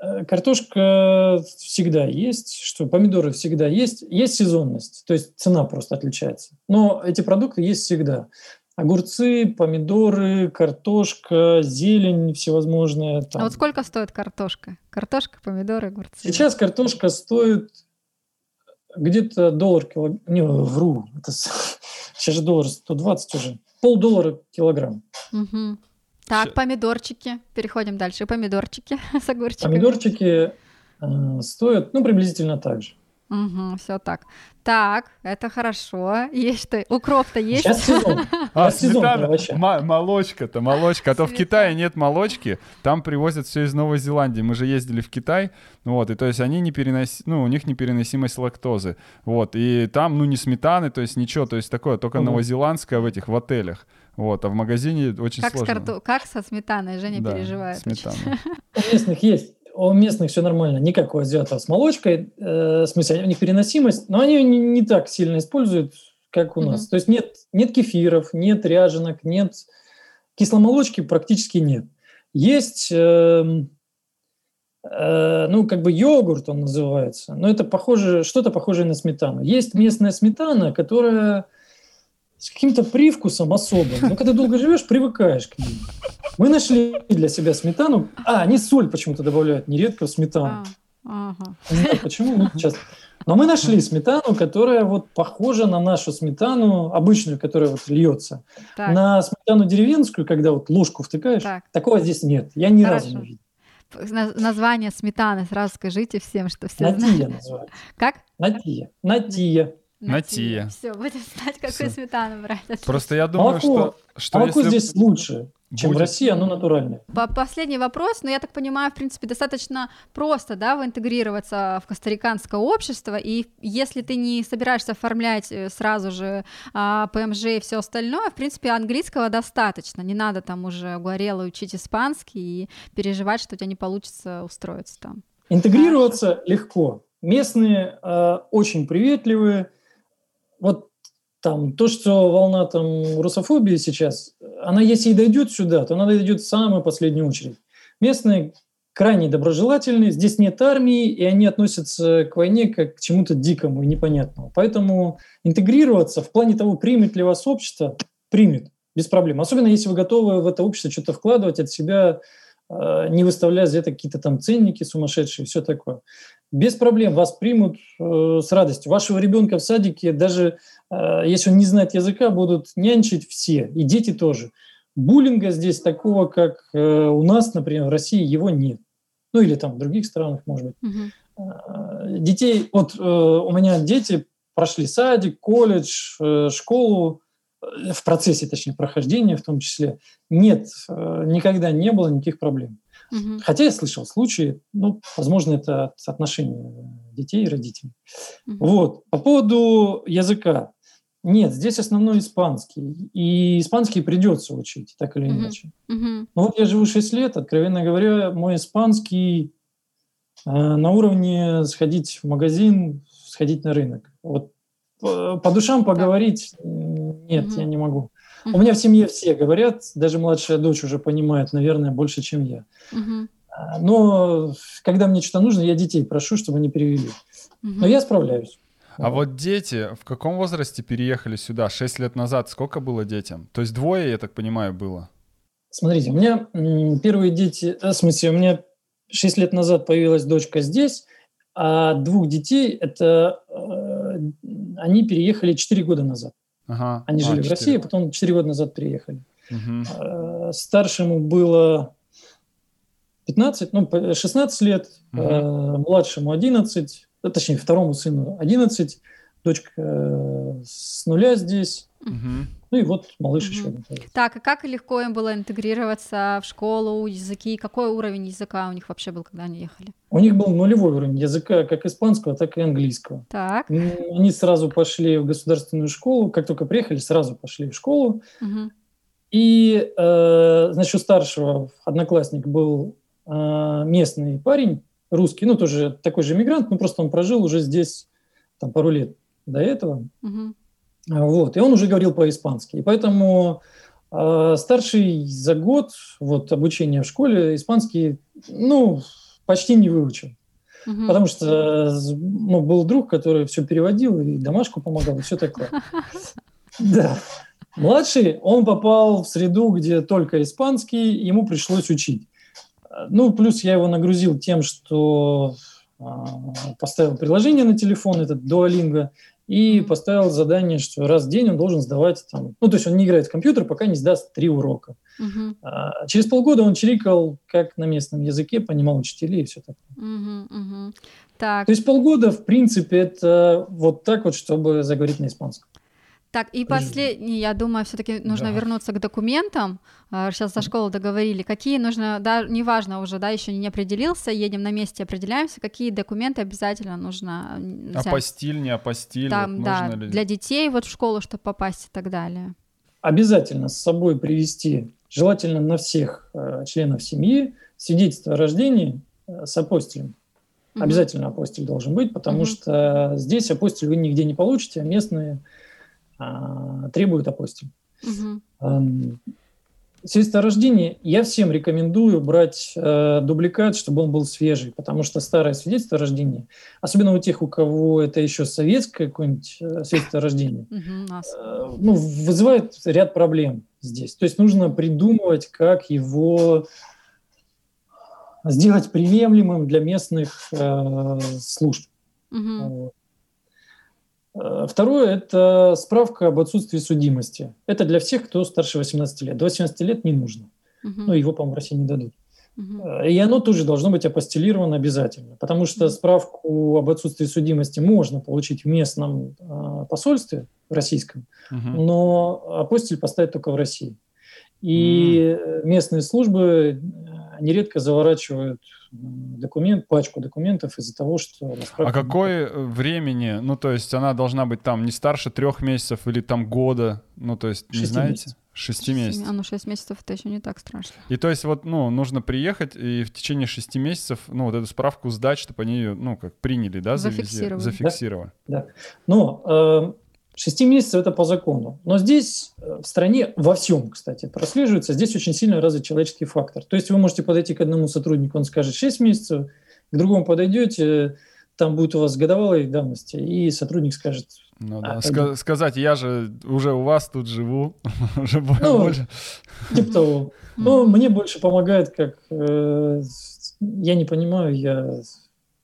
э, Картошка всегда есть, что помидоры всегда есть. Есть сезонность, то есть цена просто отличается. Но эти продукты есть всегда. Огурцы, помидоры, картошка, зелень всевозможная. А там. вот сколько стоит картошка? Картошка, помидоры, огурцы. Сейчас картошка стоит где-то доллар килограмм. Не, вру. Это Сейчас же доллар 120 уже. Полдоллара килограмм. Мгм. Так, помидорчики. Переходим дальше. Помидорчики с огурчиками. Помидорчики э, стоят, ну, приблизительно так же. Все так. Так, это хорошо. Есть что? Укроп-то есть? Сейчас сезон. А, Сейчас сезон сметана, овощей. мо- молочка-то, молочка. А то в Сметана. Китае нет молочки, там привозят все из Новой Зеландии. Мы же ездили в Китай, вот, и то есть они не перенос... ну, у них непереносимость лактозы, вот, и там, ну, не сметаны, то есть ничего, то есть такое, только новозеландское в этих, в отелях, вот, а в магазине очень Как, с сложно. карто- как со сметаной? Женя Да, переживает. сметана. У местных есть. У местных все нормально, не как у азиатов с молочкой. э, в смысле, у них переносимость, но они не, не так сильно используют, как у Мгм. нас. То есть нет, нет кефиров, нет ряженок, нет кисломолочки практически нет. Есть, эм, э, ну, как бы йогурт он называется, но это похоже, что-то похожее на сметану. Есть местная сметана, которая с каким-то привкусом особым. Но когда долго живешь, привыкаешь к ней. Мы нашли для себя сметану. А, они соль почему-то добавляют нередко в сметану. А, ага. Не знаю почему, но сейчас. Но мы нашли сметану, которая вот похожа на нашу сметану, обычную, которая вот льется. Так, На сметану деревенскую, когда вот ложку втыкаешь, Так. такого здесь нет. Я ни разу Хорошо. не видел. на- название сметаны сразу скажите всем, что все знают. Натия называется. Как? Натия. Натия. Натия. Все, будем знать, какую Всё. сметану брать. Отлично. Просто я думаю, Молоко- что, что Молоко если здесь лучше, чем будет- в России, оно натуральное. По- Последний вопрос, но я так понимаю, в принципе, достаточно просто, да, интегрироваться в костариканское общество, и если ты не собираешься оформлять э, сразу же а, ПМЖ и все остальное, в принципе, английского достаточно, не надо там уже угорело учить испанский и переживать, что у тебя не получится устроиться там. Интегрироваться легко. Местные э, очень приветливые. Вот там то, что волна там русофобии сейчас, она если и дойдет сюда, то она дойдет в самую последнюю очередь. Местные крайне доброжелательные, здесь нет армии, и они относятся к войне как к чему-то дикому и непонятному. Поэтому интегрироваться в плане того, примет ли вас общество, примет без проблем. Особенно если вы готовы в это общество что-то вкладывать от себя, э, не выставляя за это какие-то там ценники сумасшедшие, все такое. Без проблем вас примут э, с радостью. Вашего ребенка в садике, даже э, если он не знает языка, будут нянчить все, и дети тоже. Буллинга здесь такого, как э, у нас, например, в России, его нет. Ну или там в других странах, может быть. Мгм. Э, Детей, вот э, у меня дети прошли садик, колледж, э, школу, э, в процессе, точнее, прохождения в том числе. Нет, э, никогда не было никаких проблем. Мгм. Хотя я слышал случаи, ну, возможно, это от отношения детей и родителей. Мгм. Вот. По поводу языка. Нет, здесь основной испанский. И испанский придется учить, так или иначе. Ну вот я живу 6 лет, откровенно говоря, мой испанский э, на уровне сходить в магазин, сходить на рынок. Вот по, по душам поговорить нет, Мгм. я не могу. У Мгм. меня в семье все говорят, даже младшая дочь уже понимает, наверное, больше, чем я. А, Но когда мне что-то нужно, я детей прошу, чтобы они перевели. Мгм. Но я справляюсь. А вот дети в каком возрасте переехали сюда? Шесть лет назад сколько было детям? То есть двое, я так понимаю, было. Смотрите, у меня первые дети, э, в смысле, у меня 6 лет назад появилась дочка здесь, а двух детей, это э, они переехали 4 года назад. Ага. Они а, жили 4. в России, потом 4 года назад приехали. Угу. Старшему было 15, ну, 16 лет, угу. младшему 11, точнее, второму сыну 11, дочка с нуля здесь. Угу. Ну и вот малыш угу. еще. Так, и как легко им было интегрироваться в школу, языки? Какой уровень языка у них вообще был, когда они ехали? У них был нулевой уровень языка, как испанского, так и английского. Так. Они сразу пошли в государственную школу, как только приехали, сразу пошли в школу. Угу. И, э, значит, у старшего одноклассник был э, местный парень, русский, ну, тоже такой же мигрант, но просто он прожил уже здесь там пару лет до этого. Угу. Вот, и он уже говорил по-испански. И поэтому э, старший за год вот, обучения в школе испанский, ну, почти не выучил. Угу. Потому что ну, был друг, который все переводил и домашку помогал, и все такое. Да. Младший, он попал в среду, где только испанский, ему пришлось учить. Ну, плюс я его нагрузил тем, что а, поставил приложение на телефон, этот Duolingo, и поставил задание, что раз в день он должен сдавать там, ну, то есть он не играет в компьютер, пока не сдаст три урока. Угу. А, через полгода он чирикал как на местном языке, понимал учителей и все такое. Угу, угу. Так. То есть полгода, в принципе, это вот так вот, чтобы заговорить на испанском. Так, и последний, я думаю, все-таки нужно да. вернуться к документам. Сейчас за школу договорили. Какие нужно, да, неважно уже, да, еще не определился, едем на месте, определяемся, какие документы обязательно нужно взять. Апостиль, не апостиль, Там, вот да, ли... для детей вот в школу, чтобы попасть и так далее. Обязательно с собой привести, желательно на всех э, членов семьи, свидетельство о рождении э, с апостилем. Угу. Обязательно апостиль должен быть, потому угу. что здесь апостиль вы нигде не получите, а местные а, требует апостиль. Угу. Свидетельство о рождении я всем рекомендую брать э, дубликат, чтобы он был свежий, потому что старое свидетельство о рождении, особенно у тех, у кого это еще советское какое-нибудь э, свидетельство о рождении, э, ну, вызывает ряд проблем здесь. То есть нужно придумывать, как его сделать приемлемым для местных э, служб. Угу. Э, второе – это справка об отсутствии судимости. Это для всех, кто старше 18 лет. До 18 лет не нужно. Угу. Ну, его, по-моему, в России не дадут. Угу. И оно тоже должно быть апостелировано обязательно, потому что справку об отсутствии судимости можно получить в местном э, посольстве российском, угу. но апостиль поставить только в России. И угу. местные службы нередко заворачивают документ, пачку документов из-за того, что... А какое времени? Ну, то есть она должна быть там не старше трех месяцев или там года? Ну, то есть, не знаете? Месяцев. Шести месяцев. А ну шесть месяцев это еще не так страшно. И то есть вот, ну, нужно приехать и в течение шести месяцев, ну, вот эту справку сдать, чтобы они ее, ну, как приняли, да, зафиксировали. Зафиксировали. Да, да. Но э, 6 месяцев это по закону. Но здесь э, в стране, во всем, кстати, прослеживается, здесь очень сильно развит человеческий фактор. То есть вы можете подойти к одному сотруднику, он скажет 6 месяцев, к другому подойдете, там будет у вас годовалой давности, и сотрудник скажет... Ну, да. а, Ска- сказать, я же уже у вас тут живу, уже ну, больше. Типа того. Ну, мне больше помогает, как... Э, я не понимаю, я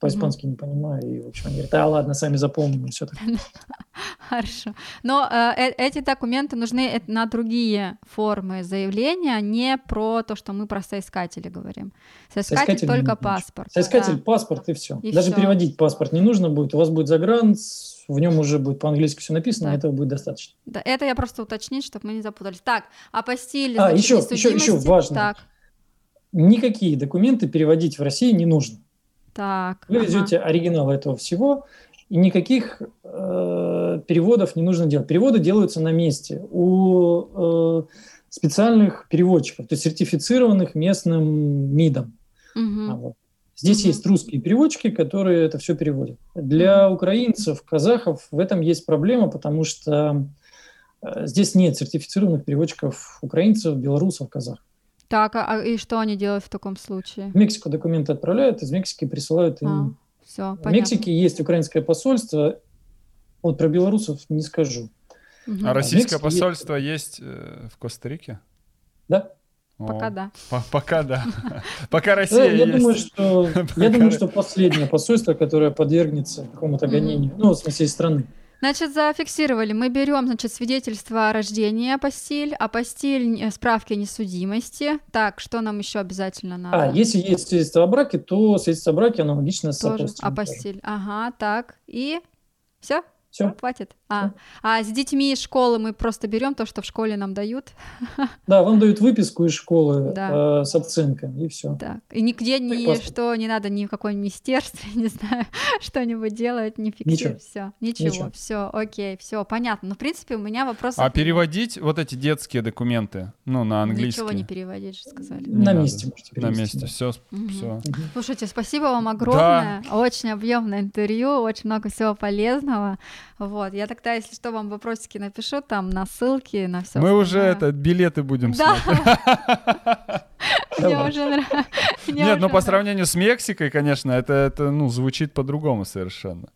по-испански mm-hmm. не понимаю, и, в общем, они говорят, да ладно, сами запомним, и все такое. Хорошо. Но э, э, эти документы нужны на другие формы заявления, не про то, что мы про соискатели говорим. Соискатель, соискатель только паспорт. Соискатель, да. паспорт и все. И Даже всё. переводить паспорт не нужно будет. У вас будет загран, в нем уже будет по-английски все написано, да. этого будет достаточно. Да, это я просто уточнить, чтобы мы не запутались. Так, апостиль, а, еще, еще, еще важно. Так. Никакие документы переводить в России не нужно. Так. Вы ага. везете оригинал этого всего, и никаких э, переводов не нужно делать. Переводы делаются на месте у э, специальных переводчиков, то есть сертифицированных местным МИДом. Угу. А вот. Здесь угу. есть русские переводчики, которые это все переводят. Для угу. украинцев, казахов в этом есть проблема, потому что э, здесь нет сертифицированных переводчиков украинцев, белорусов, казахов. Так, а, а и что они делают в таком случае? В Мексику документы отправляют, из Мексики присылают им. А, все, в Мексике есть украинское посольство. Вот про белорусов не скажу. Угу. А российское а посольство есть, есть э, в Коста-Рике? Да. Пока да. Пока да. Пока Россия я Думаю, что, я думаю, что последнее посольство, которое подвергнется какому-то гонению, ну, в смысле, страны. Значит, зафиксировали. Мы берем, значит, свидетельство о рождении апостиль, апостиль справки о несудимости. Так, что нам еще обязательно надо? А, если есть свидетельство о браке, то свидетельство о браке аналогично с Тоже апостилем. апостиль. Ага, так. И все? Все. Хватит. А, а с детьми из школы мы просто берем то, что в школе нам дают. Да, вам дают выписку из школы Да. э, с оценкой, и все. Так. И нигде ни Прекрасно. что не надо ни в каком министерстве, не знаю, что-нибудь делать, не Ничего. фиксировать. Все. Ничего. Ничего. Все, окей, все, понятно. Ну, в принципе, у меня вопрос. А переводить вот эти детские документы, ну, на английский? Ничего не переводить, же сказали. Не На надо. месте можете На перевести, месте, да. все, Мгм. все. Слушайте, спасибо вам огромное. Очень объемное интервью, очень много всего полезного. Вот, я тогда, если что, вам вопросики напишу там на ссылки, на все. Мы уже это билеты будем Да. смотреть. Мне уже нравится. Нет, ну по сравнению с Мексикой, конечно, это, это ну, звучит по-другому совершенно.